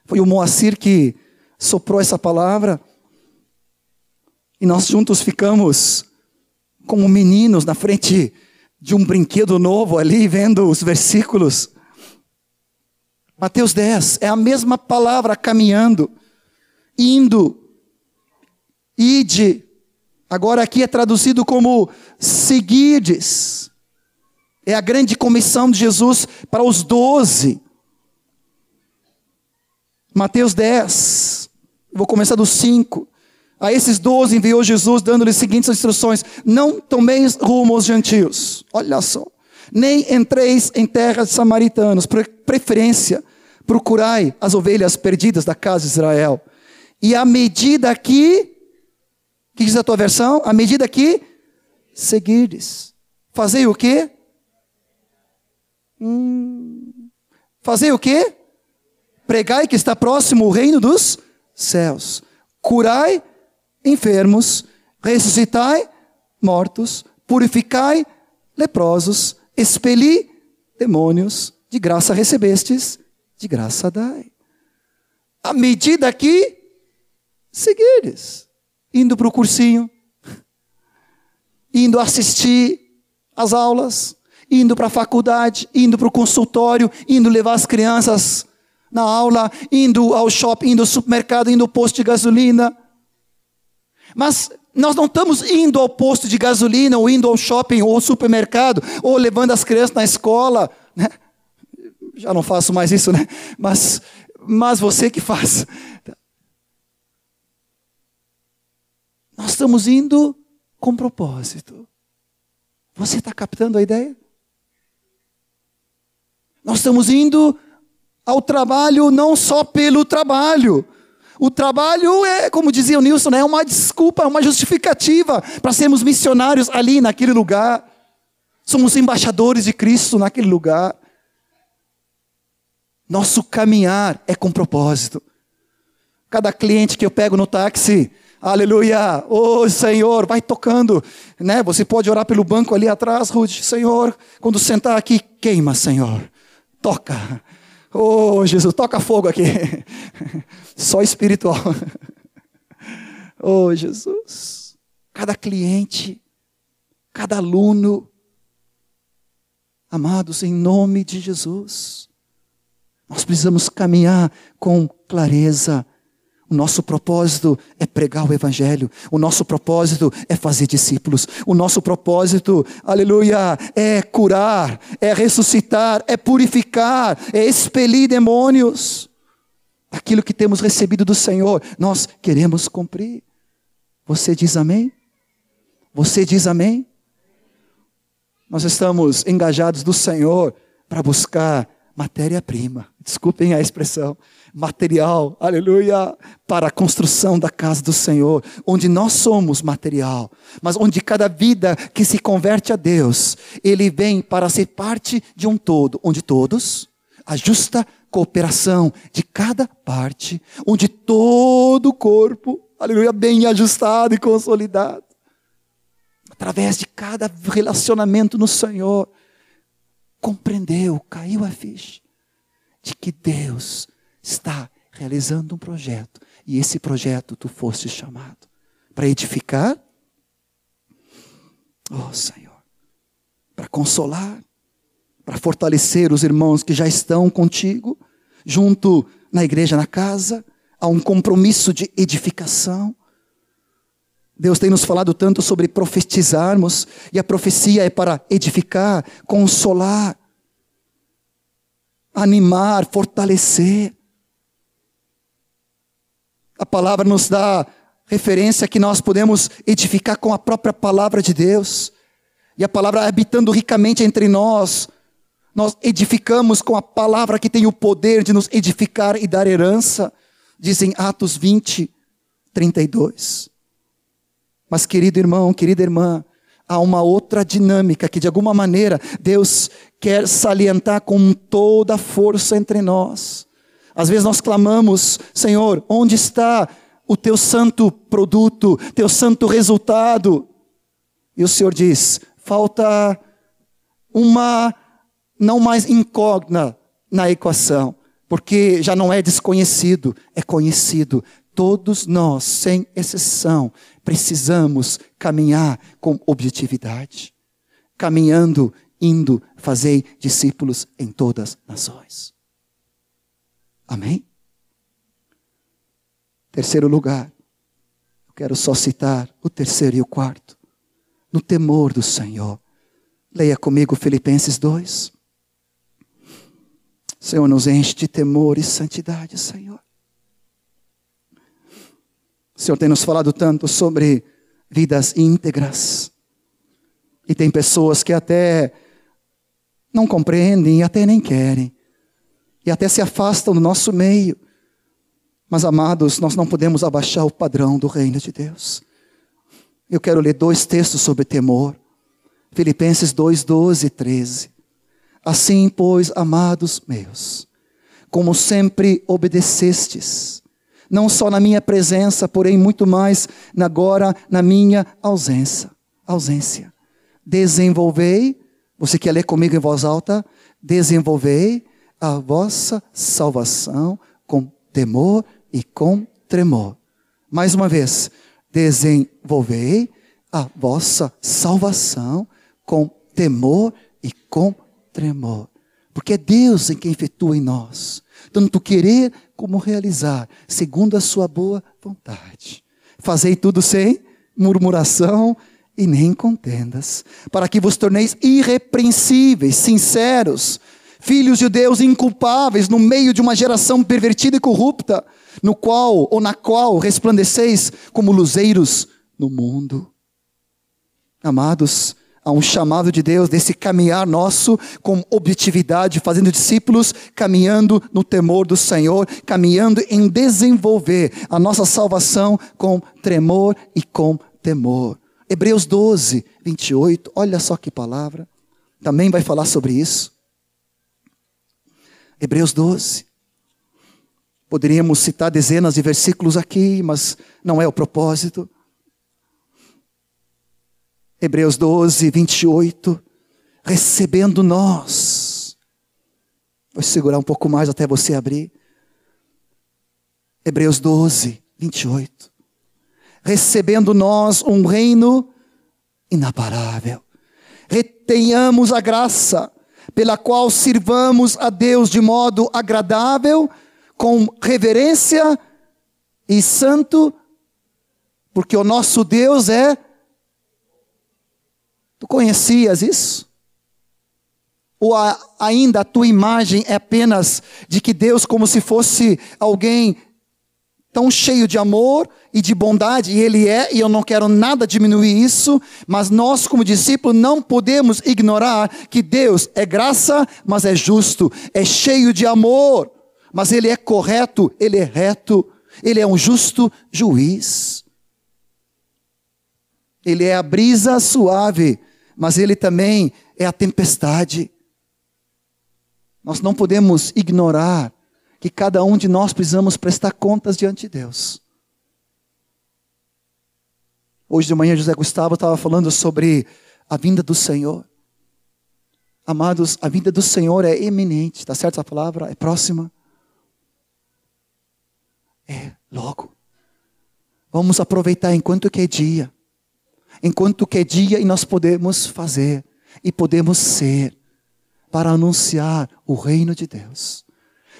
Foi o Moacir que soprou essa palavra. E nós juntos ficamos como meninos na frente de um brinquedo novo ali, vendo os versículos. Mateus 10, é a mesma palavra caminhando, indo, ide. Agora aqui é traduzido como seguides. É a grande comissão de Jesus para os doze. Mateus 10, vou começar do 5. A esses doze enviou Jesus, dando-lhes seguintes instruções: Não tomeis rumo aos gentios. Olha só nem entreis em terras samaritanos, por preferência, procurai as ovelhas perdidas da casa de Israel. E à medida que, que diz a tua versão? À medida que seguirdes. Fazei o quê? Hum, fazei o quê? Pregai que está próximo o reino dos céus. Curai enfermos, ressuscitai mortos, purificai leprosos, expeli demônios, de graça recebestes, de graça dai. À medida que seguires, indo para o cursinho, indo assistir às aulas, indo para a faculdade, indo para o consultório, indo levar as crianças na aula, indo ao shopping, indo ao supermercado, indo ao posto de gasolina. Mas nós não estamos indo ao posto de gasolina, ou indo ao shopping, ou ao supermercado, ou levando as crianças na escola. Né? Já não faço mais isso, né? Mas, mas você que faz. Nós estamos indo com propósito. Você está captando a ideia? Nós estamos indo ao trabalho não só pelo trabalho. O trabalho é, como dizia o Nilson, é uma desculpa, é uma justificativa para sermos missionários ali naquele lugar. Somos embaixadores de Cristo naquele lugar. Nosso caminhar é com propósito. Cada cliente que eu pego no táxi, Aleluia. Oh, Senhor, vai tocando, né? Você pode orar pelo banco ali atrás, Ruth. Senhor, quando sentar aqui, queima, Senhor. Toca. Oh, Jesus, toca fogo aqui. (laughs) Só espiritual. (laughs) Oh, Jesus. Cada cliente, cada aluno, amados, em nome de Jesus, nós precisamos caminhar com clareza o nosso propósito é pregar o Evangelho. O nosso propósito é fazer discípulos. O nosso propósito, aleluia, é curar, é ressuscitar, é purificar, é expelir demônios. Aquilo que temos recebido do Senhor, nós queremos cumprir. Você diz amém? Você diz amém? Nós estamos engajados do Senhor para buscar matéria-prima. Desculpem a expressão material, aleluia, para a construção da casa do Senhor, onde nós somos material, mas onde cada vida que se converte a Deus, ele vem para ser parte de um todo, onde todos, a justa cooperação de cada parte, onde todo o corpo, aleluia, bem ajustado e consolidado, através de cada relacionamento no Senhor, compreendeu, caiu a ficha de que Deus está realizando um projeto. E esse projeto tu foste chamado para edificar, oh Senhor, para consolar, para fortalecer os irmãos que já estão contigo, junto na igreja, na casa, há um compromisso de edificação. Deus tem nos falado tanto sobre profetizarmos, e a profecia é para edificar, consolar, animar, fortalecer. A palavra nos dá referência que nós podemos edificar com a própria palavra de Deus. E a palavra habitando ricamente entre nós, nós edificamos com a palavra que tem o poder de nos edificar e dar herança, dizem Atos 20, 32. Mas, querido irmão, querida irmã, há uma outra dinâmica que, de alguma maneira, Deus quer salientar com toda a força entre nós. Às vezes nós clamamos, Senhor, onde está o teu santo produto, teu santo resultado? E o Senhor diz: falta uma não mais incógnita na equação, porque já não é desconhecido, é conhecido. Todos nós, sem exceção, precisamos caminhar com objetividade, caminhando, indo, fazer discípulos em todas as nações. Amém? Terceiro lugar, eu quero só citar o terceiro e o quarto. No temor do Senhor. Leia comigo Filipenses 2. Senhor, nos enche de temor e santidade, Senhor. O Senhor tem nos falado tanto sobre vidas íntegras. E tem pessoas que até não compreendem e até nem querem e até se afastam do nosso meio. Mas, amados, nós não podemos abaixar o padrão do reino de Deus. Eu quero ler dois textos sobre temor. Filipenses 2, 12 e 13. Assim, pois, amados meus, como sempre obedecestes, não só na minha presença, porém muito mais agora na minha ausência. Ausência. Desenvolvei, você quer ler comigo em voz alta? Desenvolvei a vossa salvação com temor e com tremor. Mais uma vez, desenvolvei a vossa salvação com temor e com tremor. Porque é Deus em quem efetua em nós, tanto querer como realizar, segundo a sua boa vontade. Fazei tudo sem murmuração e nem contendas, para que vos torneis irrepreensíveis, sinceros, filhos de Deus inculpáveis no meio de uma geração pervertida e corrupta, no qual ou na qual resplandeceis como luzeiros no mundo. Amados, há um chamado de Deus desse caminhar nosso com objetividade, fazendo discípulos, caminhando no temor do Senhor, caminhando em desenvolver a nossa salvação com tremor e com temor. Hebreus 12, 28, olha só que palavra, também vai falar sobre isso. Hebreus 12. Poderíamos citar dezenas de versículos aqui, mas não é o propósito. Hebreus 12, 28. Recebendo nós. Vou segurar um pouco mais até você abrir. Hebreus 12, 28 recebendo nós um reino inaparável. Retenhamos a graça pela qual sirvamos a Deus de modo agradável, com reverência e santo, porque o nosso Deus é. Tu conhecias isso? Ou a, ainda a tua imagem é apenas de que Deus, como se fosse alguém tão cheio de amor e de bondade, e Ele é, e eu não quero nada diminuir isso, mas nós, como discípulos, não podemos ignorar que Deus é graça, mas é justo, é cheio de amor, mas Ele é correto, Ele é reto, Ele é um justo juiz. Ele é a brisa suave, mas Ele também é a tempestade. Nós não podemos ignorar que cada um de nós precisamos prestar contas diante de Deus. Hoje de manhã, José Gustavo estava falando sobre a vinda do Senhor. Amados, a vinda do Senhor é eminente, está certo essa palavra? É próxima? É logo. Vamos aproveitar enquanto que é dia. Enquanto que é dia e nós podemos fazer e podemos ser para anunciar o reino de Deus.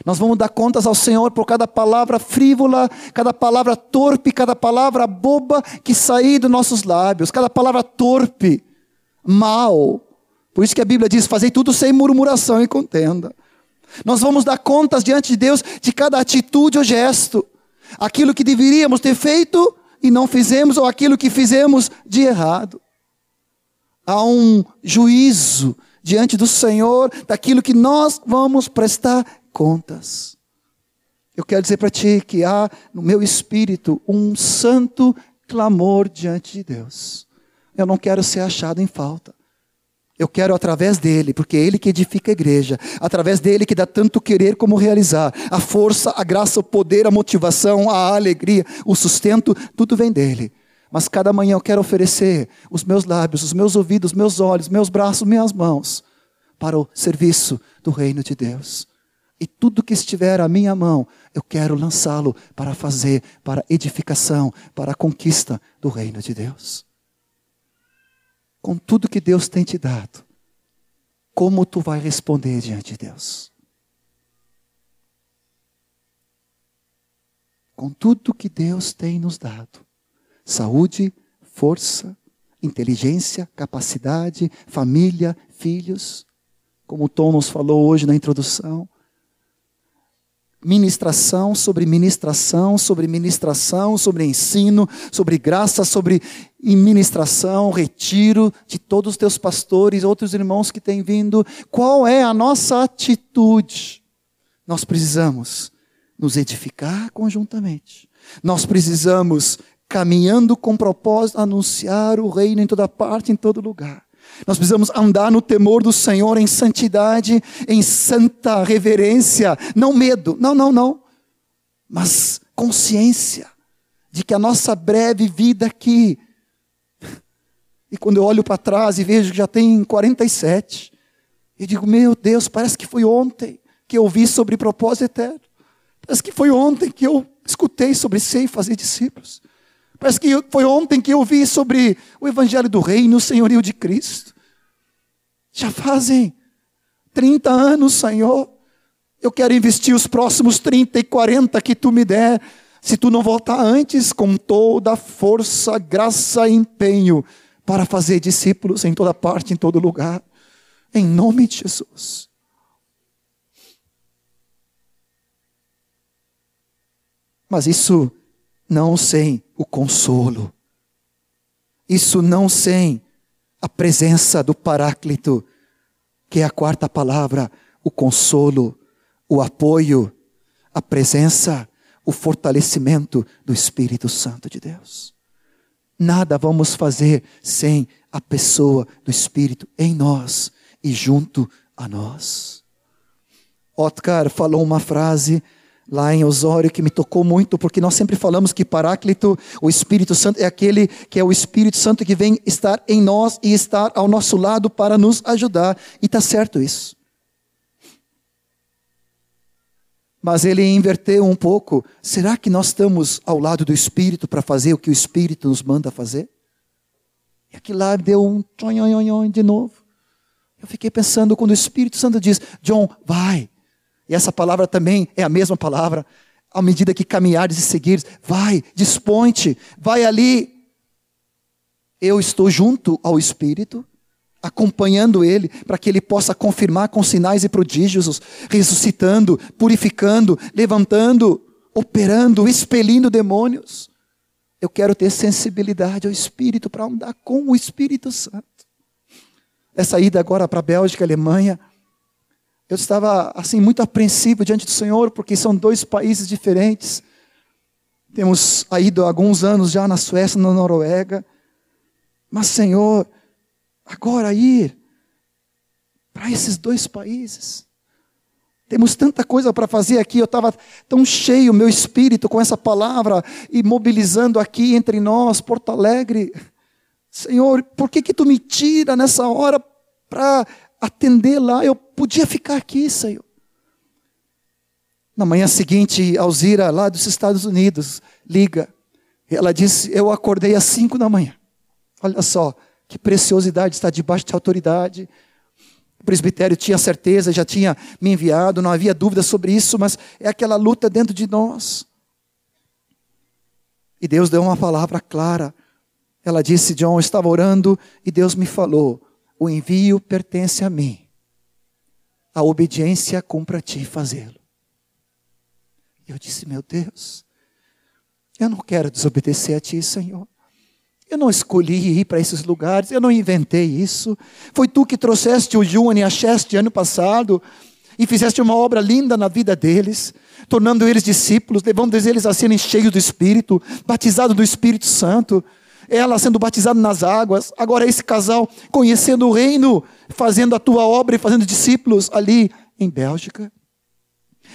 Nós vamos dar contas ao Senhor por cada palavra frívola, cada palavra torpe, cada palavra boba que sair dos nossos lábios, cada palavra torpe, mal. Por isso que a Bíblia diz: fazei tudo sem murmuração e contenda. Nós vamos dar contas diante de Deus de cada atitude ou gesto, aquilo que deveríamos ter feito e não fizemos, ou aquilo que fizemos de errado. Há um juízo diante do Senhor daquilo que nós vamos prestar contas. Eu quero dizer para ti que há no meu espírito um santo clamor diante de Deus. Eu não quero ser achado em falta. Eu quero através dele, porque é ele que edifica a igreja, através dele que dá tanto querer como realizar. A força, a graça, o poder, a motivação, a alegria, o sustento, tudo vem dele. Mas cada manhã eu quero oferecer os meus lábios, os meus ouvidos, meus olhos, meus braços, minhas mãos para o serviço do reino de Deus. E tudo que estiver à minha mão, eu quero lançá-lo para fazer, para edificação, para a conquista do reino de Deus. Com tudo que Deus tem te dado, como tu vai responder diante de Deus? Com tudo que Deus tem nos dado: saúde, força, inteligência, capacidade, família, filhos, como o Tom nos falou hoje na introdução ministração sobre ministração, sobre ministração, sobre ensino, sobre graça, sobre ministração, retiro de todos os teus pastores, outros irmãos que têm vindo. Qual é a nossa atitude? Nós precisamos nos edificar conjuntamente. Nós precisamos, caminhando com propósito, anunciar o reino em toda parte, em todo lugar. Nós precisamos andar no temor do Senhor, em santidade, em santa reverência, não medo, não, não, não, mas consciência de que a nossa breve vida aqui, e quando eu olho para trás e vejo que já tem 47, eu digo, meu Deus, parece que foi ontem. que eu ouvi sobre propósito eterno. Parece que foi ontem que eu escutei sobre ser e fazer discípulos. Parece que foi ontem que eu ouvi sobre o Evangelho do Reino, o senhorio de Cristo. Já fazem 30 anos, Senhor. Eu quero investir os próximos 30 e 40 que tu me der. Se tu não voltar antes, com toda força, graça e empenho, para fazer discípulos em toda parte, em todo lugar. Em nome de Jesus. Mas isso não sem o consolo. Isso não sem a presença do Paráclito, que é a quarta palavra, o consolo, o apoio, a presença, o fortalecimento do Espírito Santo de Deus. Nada vamos fazer sem a pessoa do Espírito em nós e junto a nós. Otcar falou uma frase lá em Osório que me tocou muito, porque nós sempre falamos que Paráclito, o Espírito Santo, é aquele que é o Espírito Santo que vem estar em nós e estar ao nosso lado para nos ajudar. E está certo isso. Mas ele inverteu um pouco. Será que nós estamos ao lado do Espírito para fazer o que o Espírito nos manda fazer? E aqui lá deu um de novo. Eu fiquei pensando quando o Espírito Santo diz: John, vai. E essa palavra também é a mesma palavra. À medida que caminhares e seguires, vai, dispõe-te, vai ali. Eu estou junto ao Espírito, acompanhando ele, para que ele possa confirmar com sinais e prodígios, ressuscitando, purificando, levantando, operando, expelindo demônios. Eu quero ter sensibilidade ao Espírito para andar com o Espírito Santo. Essa ida agora para a Bélgica, Alemanha, eu estava assim muito apreensivo diante do Senhor, porque são dois países diferentes. Temos ido há alguns anos já na Suécia, na Noruega. Mas, Senhor, agora ir para esses dois países. Temos tanta coisa para fazer aqui. Eu estava tão cheio, meu espírito, com essa palavra e mobilizando aqui entre nós, Porto Alegre. Senhor, por que que tu me tira nessa hora para atender lá, eu podia ficar aqui, Senhor. Na manhã seguinte, Alzira, lá dos Estados Unidos, liga. Ela disse: Eu acordei às cinco da manhã. Olha só, que preciosidade está debaixo de autoridade. O presbitério tinha certeza, já tinha me enviado, não havia dúvida sobre isso, mas é aquela luta dentro de nós. E Deus deu uma palavra clara. Ela disse: John, eu estava orando e Deus me falou: o envio pertence a mim. A obediência cumpre a ti fazê-lo. E eu disse, meu Deus, eu não quero desobedecer a ti, Senhor. Eu não escolhi ir para esses lugares, eu não inventei isso. Foi tu que trouxeste o e a Cheste ano passado e fizeste uma obra linda na vida deles, tornando eles discípulos, levando eles a serem cheios do Espírito, batizados do Espírito Santo ela sendo batizada nas águas, agora esse casal conhecendo o reino, fazendo a tua obra e fazendo discípulos ali em Bélgica.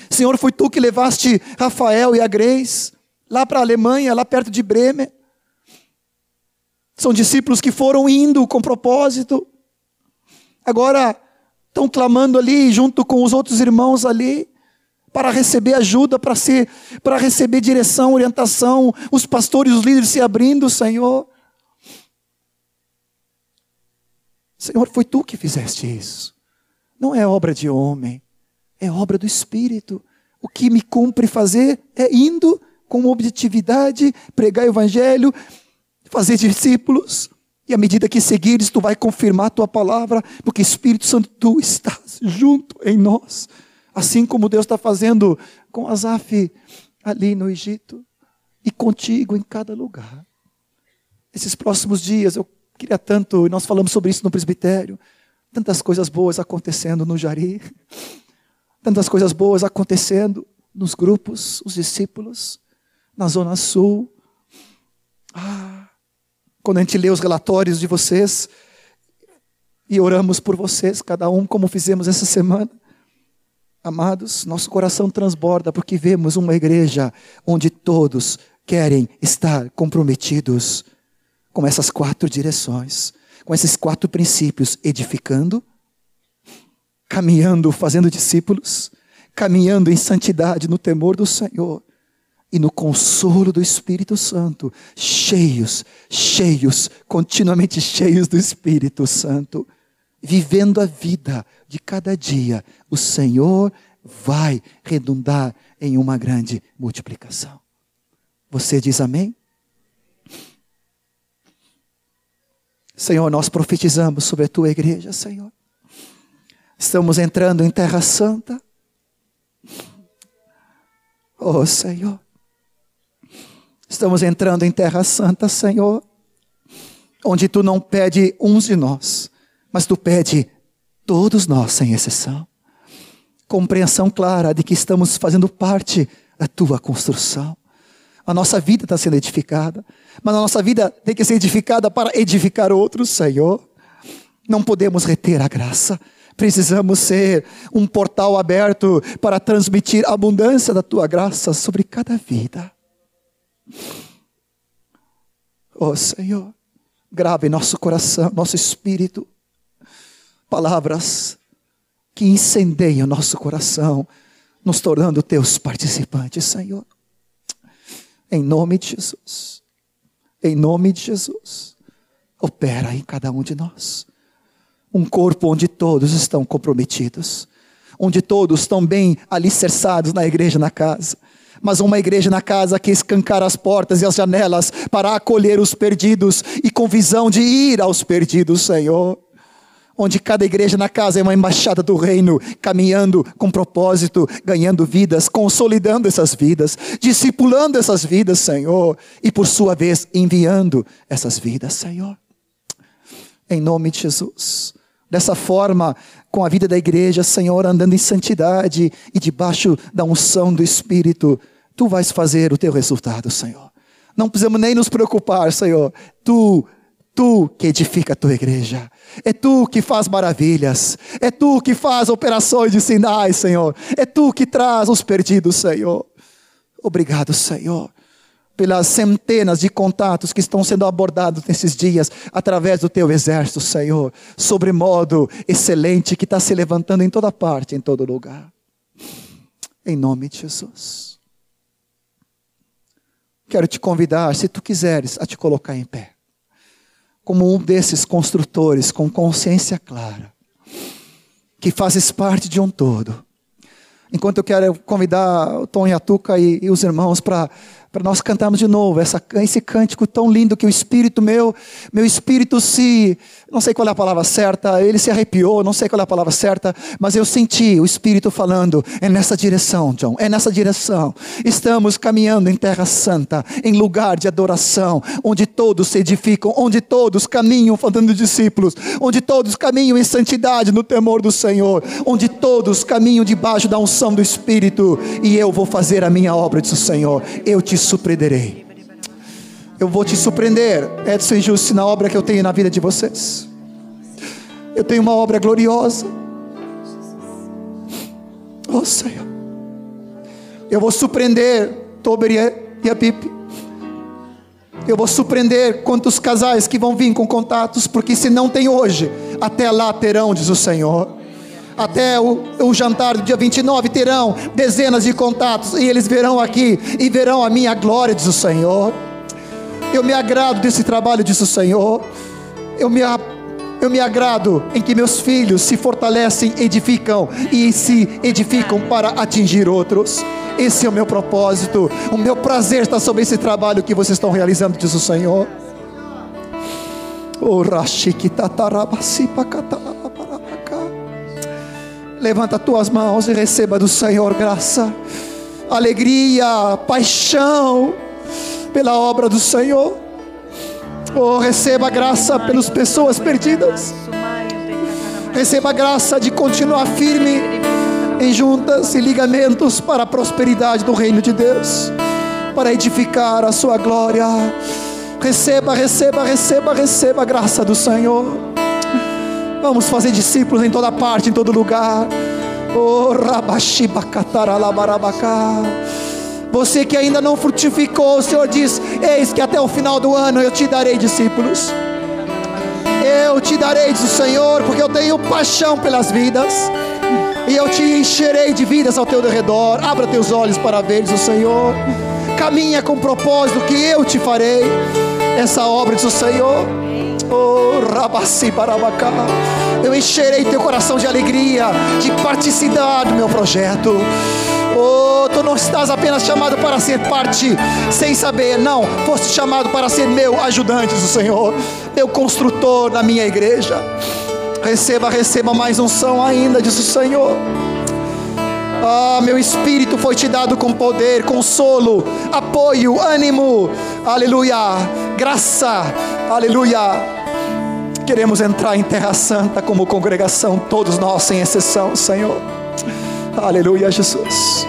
Senhor, foi tu que levaste Rafael e a Grace lá para a Alemanha, lá perto de Bremen. São discípulos que foram indo com propósito. Agora estão clamando ali junto com os outros irmãos ali para receber ajuda, para ser, para receber direção, orientação, os pastores, os líderes se abrindo, Senhor. Senhor, foi tu que fizeste isso. Não é obra de homem, é obra do Espírito. O que me cumpre fazer é indo com objetividade, pregar o evangelho, fazer discípulos. E à medida que seguires, tu vai confirmar a tua palavra, porque Espírito Santo, tu estás junto em nós. Assim como Deus está fazendo com Asaf ali no Egito e contigo em cada lugar. Esses próximos dias eu queria tanto, e nós falamos sobre isso no presbitério, tantas coisas boas acontecendo no Jari, tantas coisas boas acontecendo nos grupos, os discípulos, na Zona Sul. Ah, quando a gente lê os relatórios de vocês e oramos por vocês, cada um como fizemos essa semana, Amados, nosso coração transborda porque vemos uma igreja onde todos querem estar comprometidos com essas quatro direções, com esses quatro princípios: edificando, caminhando, fazendo discípulos, caminhando em santidade no temor do Senhor e no consolo do Espírito Santo, cheios, cheios, continuamente cheios do Espírito Santo, vivendo a vida de cada dia, o Senhor vai redundar em uma grande multiplicação. Você diz amém? Senhor, nós profetizamos sobre a tua igreja, Senhor. Estamos entrando em Terra Santa. Oh, Senhor. Estamos entrando em Terra Santa, Senhor. Onde tu não pede uns de nós, mas tu pede todos nós, sem exceção. Compreensão clara de que estamos fazendo parte da tua construção. A nossa vida está sendo edificada, mas a nossa vida tem que ser edificada para edificar outros, Senhor. Não podemos reter a graça. Precisamos ser um portal aberto para transmitir a abundância da tua graça sobre cada vida. Oh Senhor, grave nosso coração, nosso espírito, palavras que incendeiam nosso coração, nos tornando teus participantes, Senhor. Em nome de Jesus. Em nome de Jesus. Opera em cada um de nós. Um corpo onde todos estão comprometidos. Onde todos estão bem alicerçados na igreja, na casa. Mas uma igreja na casa que escancar as portas e as janelas para acolher os perdidos e com visão de ir aos perdidos, Senhor onde cada igreja na casa é uma embaixada do reino, caminhando com propósito, ganhando vidas, consolidando essas vidas, discipulando essas vidas, Senhor, e por sua vez enviando essas vidas, Senhor. Em nome de Jesus. Dessa forma, com a vida da igreja, Senhor, andando em santidade e debaixo da unção do Espírito, tu vais fazer o teu resultado, Senhor. Não precisamos nem nos preocupar, Senhor. Tu tu que edifica a tua igreja. É tu que faz maravilhas. É tu que faz operações de sinais, Senhor. É tu que traz os perdidos, Senhor. Obrigado, Senhor, pelas centenas de contatos que estão sendo abordados nesses dias através do teu exército, Senhor. Sobre modo excelente que está se levantando em toda parte, em todo lugar. Em nome de Jesus. Quero te convidar, se tu quiseres, a te colocar em pé como um desses construtores com consciência clara, que fazes parte de um todo. Enquanto eu quero convidar o Tom e a Tuca e, e os irmãos para para nós cantarmos de novo essa, esse cântico tão lindo que o espírito meu, meu espírito se, não sei qual é a palavra certa, ele se arrepiou, não sei qual é a palavra certa, mas eu senti o espírito falando, é nessa direção, John, é nessa direção. Estamos caminhando em terra santa, em lugar de adoração, onde todos se edificam, onde todos caminham fazendo discípulos, onde todos caminham em santidade no temor do Senhor, onde todos caminham debaixo da unção do Espírito, e eu vou fazer a minha obra, diz o Senhor. Eu te surpreenderei. Eu vou te surpreender, Edson e Justi, na obra que eu tenho na vida de vocês. Eu tenho uma obra gloriosa. Oh Senhor. Eu vou surpreender Tober e a Pipe. Eu vou surpreender quantos casais que vão vir com contatos, porque se não tem hoje, até lá terão, diz o Senhor até o, o jantar do dia 29 terão dezenas de contatos e eles verão aqui e verão a minha glória, diz o Senhor. Eu me agrado desse trabalho, diz o Senhor. Eu me, eu me agrado em que meus filhos se fortalecem, edificam e se edificam para atingir outros. Esse é o meu propósito. O meu prazer está sobre esse trabalho que vocês estão realizando, diz o Senhor. Oh, Levanta tuas mãos e receba do Senhor graça, alegria, paixão pela obra do Senhor. Oh, receba graça pelas pessoas perdidas. Receba graça de continuar firme em juntas e ligamentos para a prosperidade do reino de Deus, para edificar a sua glória. Receba, receba, receba, receba a graça do Senhor. Vamos fazer discípulos em toda parte, em todo lugar. Oh, Você que ainda não frutificou, o Senhor diz: Eis que até o final do ano eu te darei discípulos. Eu te darei, diz o Senhor, porque eu tenho paixão pelas vidas. e eu te encherei de vidas ao teu redor. Abra teus olhos para veres o Senhor. Caminha com propósito que eu te farei. Essa obra diz o Senhor. Oh, Rabassi Barabacá. Eu encherei teu coração de alegria, de participar do meu projeto. Oh, tu não estás apenas chamado para ser parte sem saber, não. Foste chamado para ser meu ajudante do Senhor, meu construtor na minha igreja. Receba, receba mais unção ainda, diz o Senhor. Ah, meu espírito foi te dado com poder, consolo, apoio, ânimo, aleluia, graça, aleluia. Queremos entrar em Terra Santa como congregação, todos nós, sem exceção, Senhor. Aleluia, Jesus.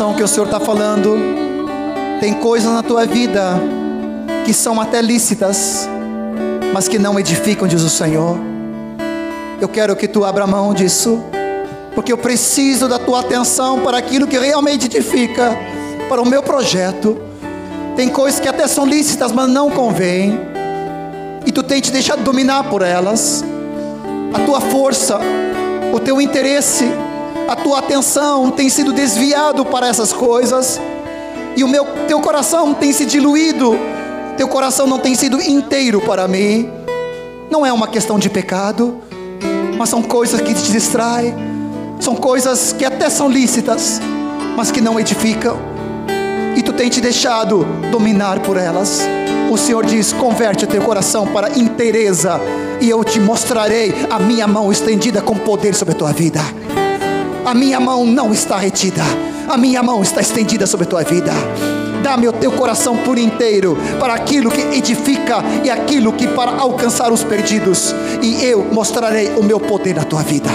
Atenção que o Senhor está falando. Tem coisas na tua vida que são até lícitas, mas que não edificam, diz o Senhor. Eu quero que tu abra mão disso, porque eu preciso da tua atenção para aquilo que realmente edifica, para o meu projeto. Tem coisas que até são lícitas, mas não convém, e tu tem te deixado dominar por elas. A tua força, o teu interesse, a tua atenção tem sido desviado para essas coisas, e o meu teu coração tem se diluído, teu coração não tem sido inteiro para mim. Não é uma questão de pecado, mas são coisas que te distraem, são coisas que até são lícitas, mas que não edificam. E tu tem te deixado dominar por elas. O Senhor diz: converte o teu coração para inteireza, e eu te mostrarei a minha mão estendida com poder sobre a tua vida. A minha mão não está retida, a minha mão está estendida sobre a tua vida. Dá-me o teu coração por inteiro para aquilo que edifica e aquilo que para alcançar os perdidos, e eu mostrarei o meu poder na tua vida.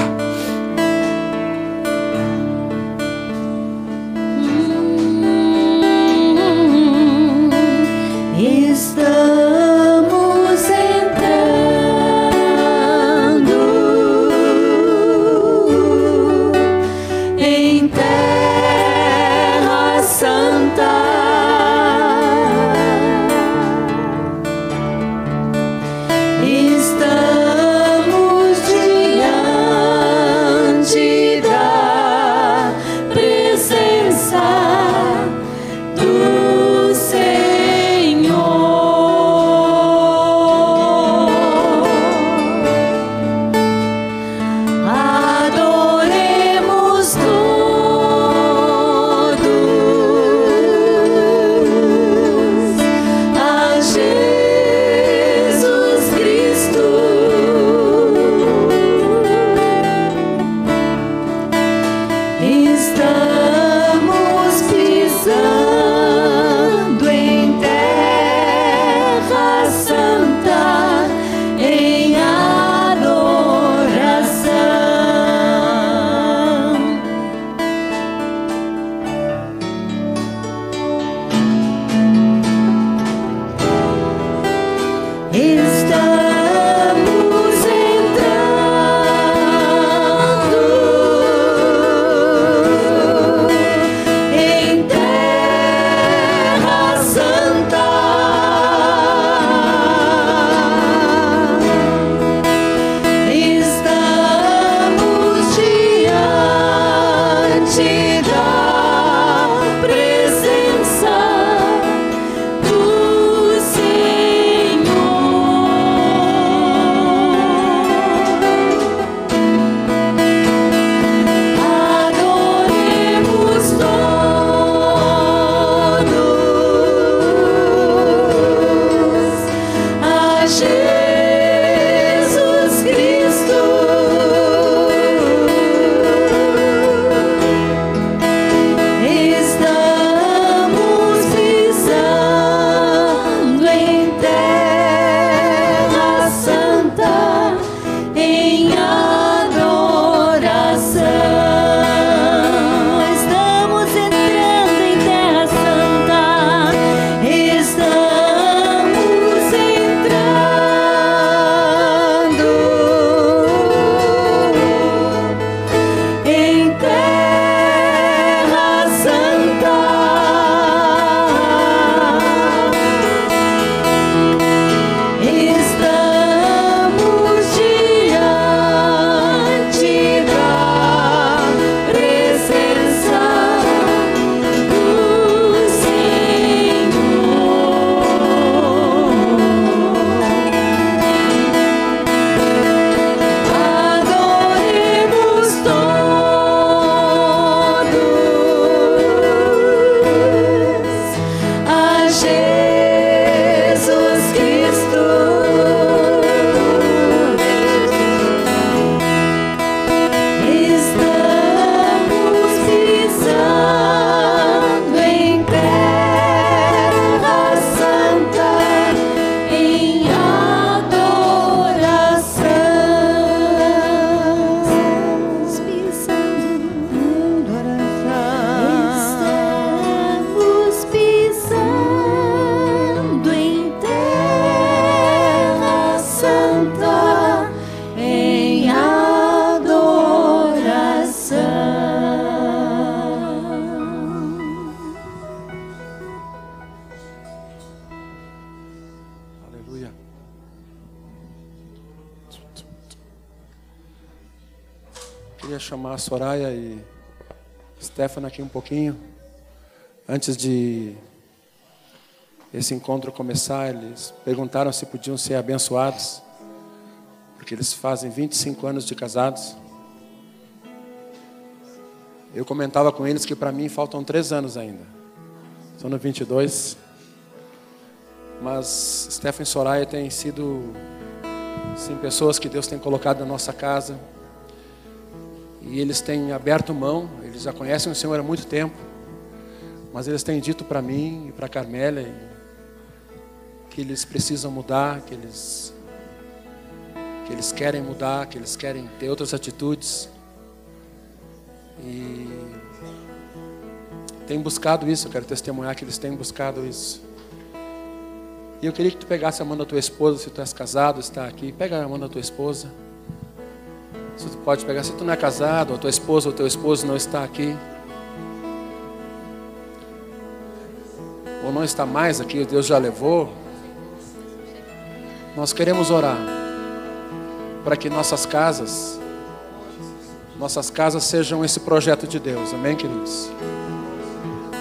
Stefano aqui um pouquinho. Antes de esse encontro começar, eles perguntaram se podiam ser abençoados, porque eles fazem 25 anos de casados. Eu comentava com eles que para mim faltam três anos ainda. Estou no 22. Mas e Soraya têm sido sim, pessoas que Deus tem colocado na nossa casa. E eles têm aberto mão, eles já conhecem o Senhor há muito tempo. Mas eles têm dito para mim e para Carmélia que eles precisam mudar, que eles, que eles querem mudar, que eles querem ter outras atitudes. E tem buscado isso, eu quero testemunhar que eles têm buscado isso. E eu queria que tu pegasse a mão da tua esposa, se tu és casado, está aqui, pega a mão da tua esposa. Tu pode pegar, se tu não é casado, ou tua esposa ou teu esposo não está aqui. Ou não está mais aqui, Deus já levou. Nós queremos orar para que nossas casas, nossas casas sejam esse projeto de Deus, amém, queridos?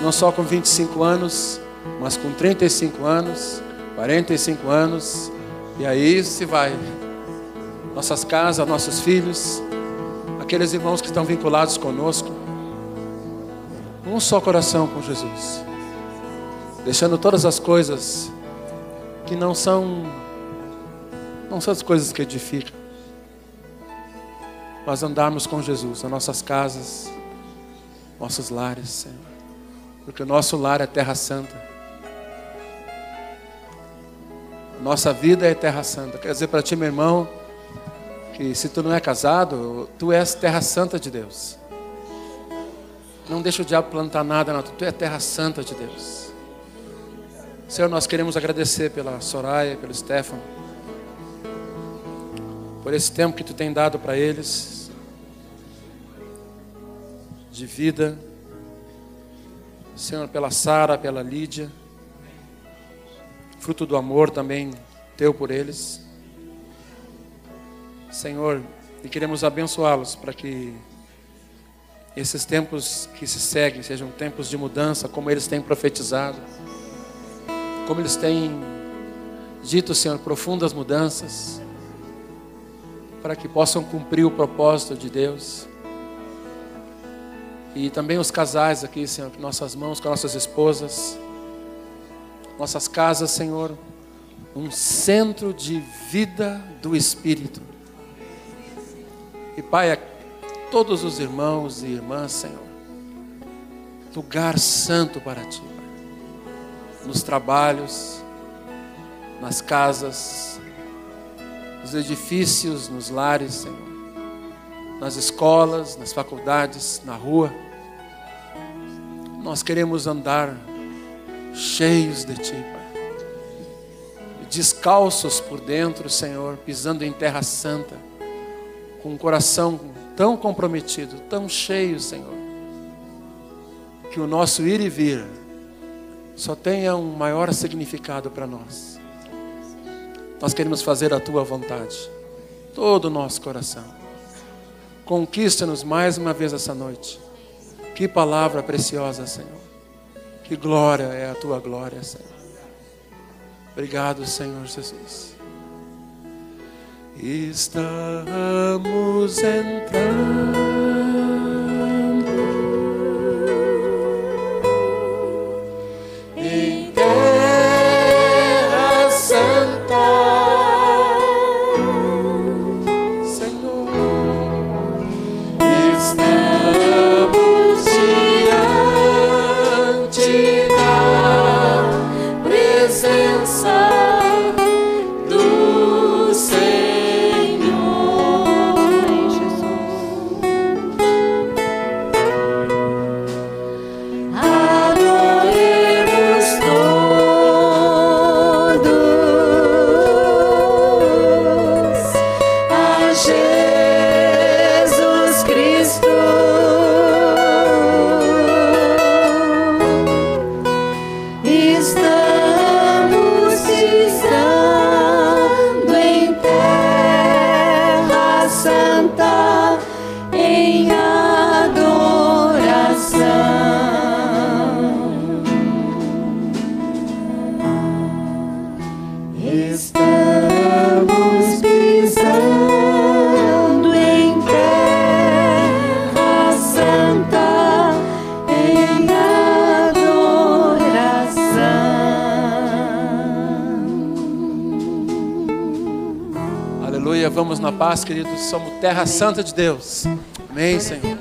Não só com 25 anos, mas com 35 anos, 45 anos, e aí se vai. Nossas casas, nossos filhos, aqueles irmãos que estão vinculados conosco, um só coração com Jesus, deixando todas as coisas que não são, não são as coisas que edificam, mas andarmos com Jesus nas nossas casas, nossos lares, Senhor, porque o nosso lar é terra santa. Nossa vida é terra santa. Quer dizer para ti, meu irmão, que se tu não é casado, tu és terra santa de Deus. Não deixa o diabo plantar nada na tua, tu é terra santa de Deus. Senhor, nós queremos agradecer pela Soraya, pelo Stefano, por esse tempo que tu tem dado para eles, de vida. Senhor, pela Sara, pela Lídia fruto do amor também teu por eles. Senhor, e queremos abençoá-los para que esses tempos que se seguem sejam tempos de mudança, como eles têm profetizado, como eles têm dito, Senhor, profundas mudanças, para que possam cumprir o propósito de Deus. E também os casais aqui, Senhor, com nossas mãos, com nossas esposas nossas casas, Senhor, um centro de vida do Espírito. E Pai, a todos os irmãos e irmãs, Senhor, lugar santo para Ti, Pai. nos trabalhos, nas casas, nos edifícios, nos lares, Senhor, nas escolas, nas faculdades, na rua. Nós queremos andar cheios de Ti, Pai. Descalços por dentro, Senhor, pisando em terra santa, com um coração tão comprometido, tão cheio, Senhor, que o nosso ir e vir só tenha um maior significado para nós. Nós queremos fazer a Tua vontade, todo o nosso coração. Conquista-nos mais uma vez essa noite. Que palavra preciosa, Senhor. Que glória é a tua glória, Senhor. Obrigado, Senhor Jesus. Estamos entrando. Somos terra santa de Deus. Amém, Senhor.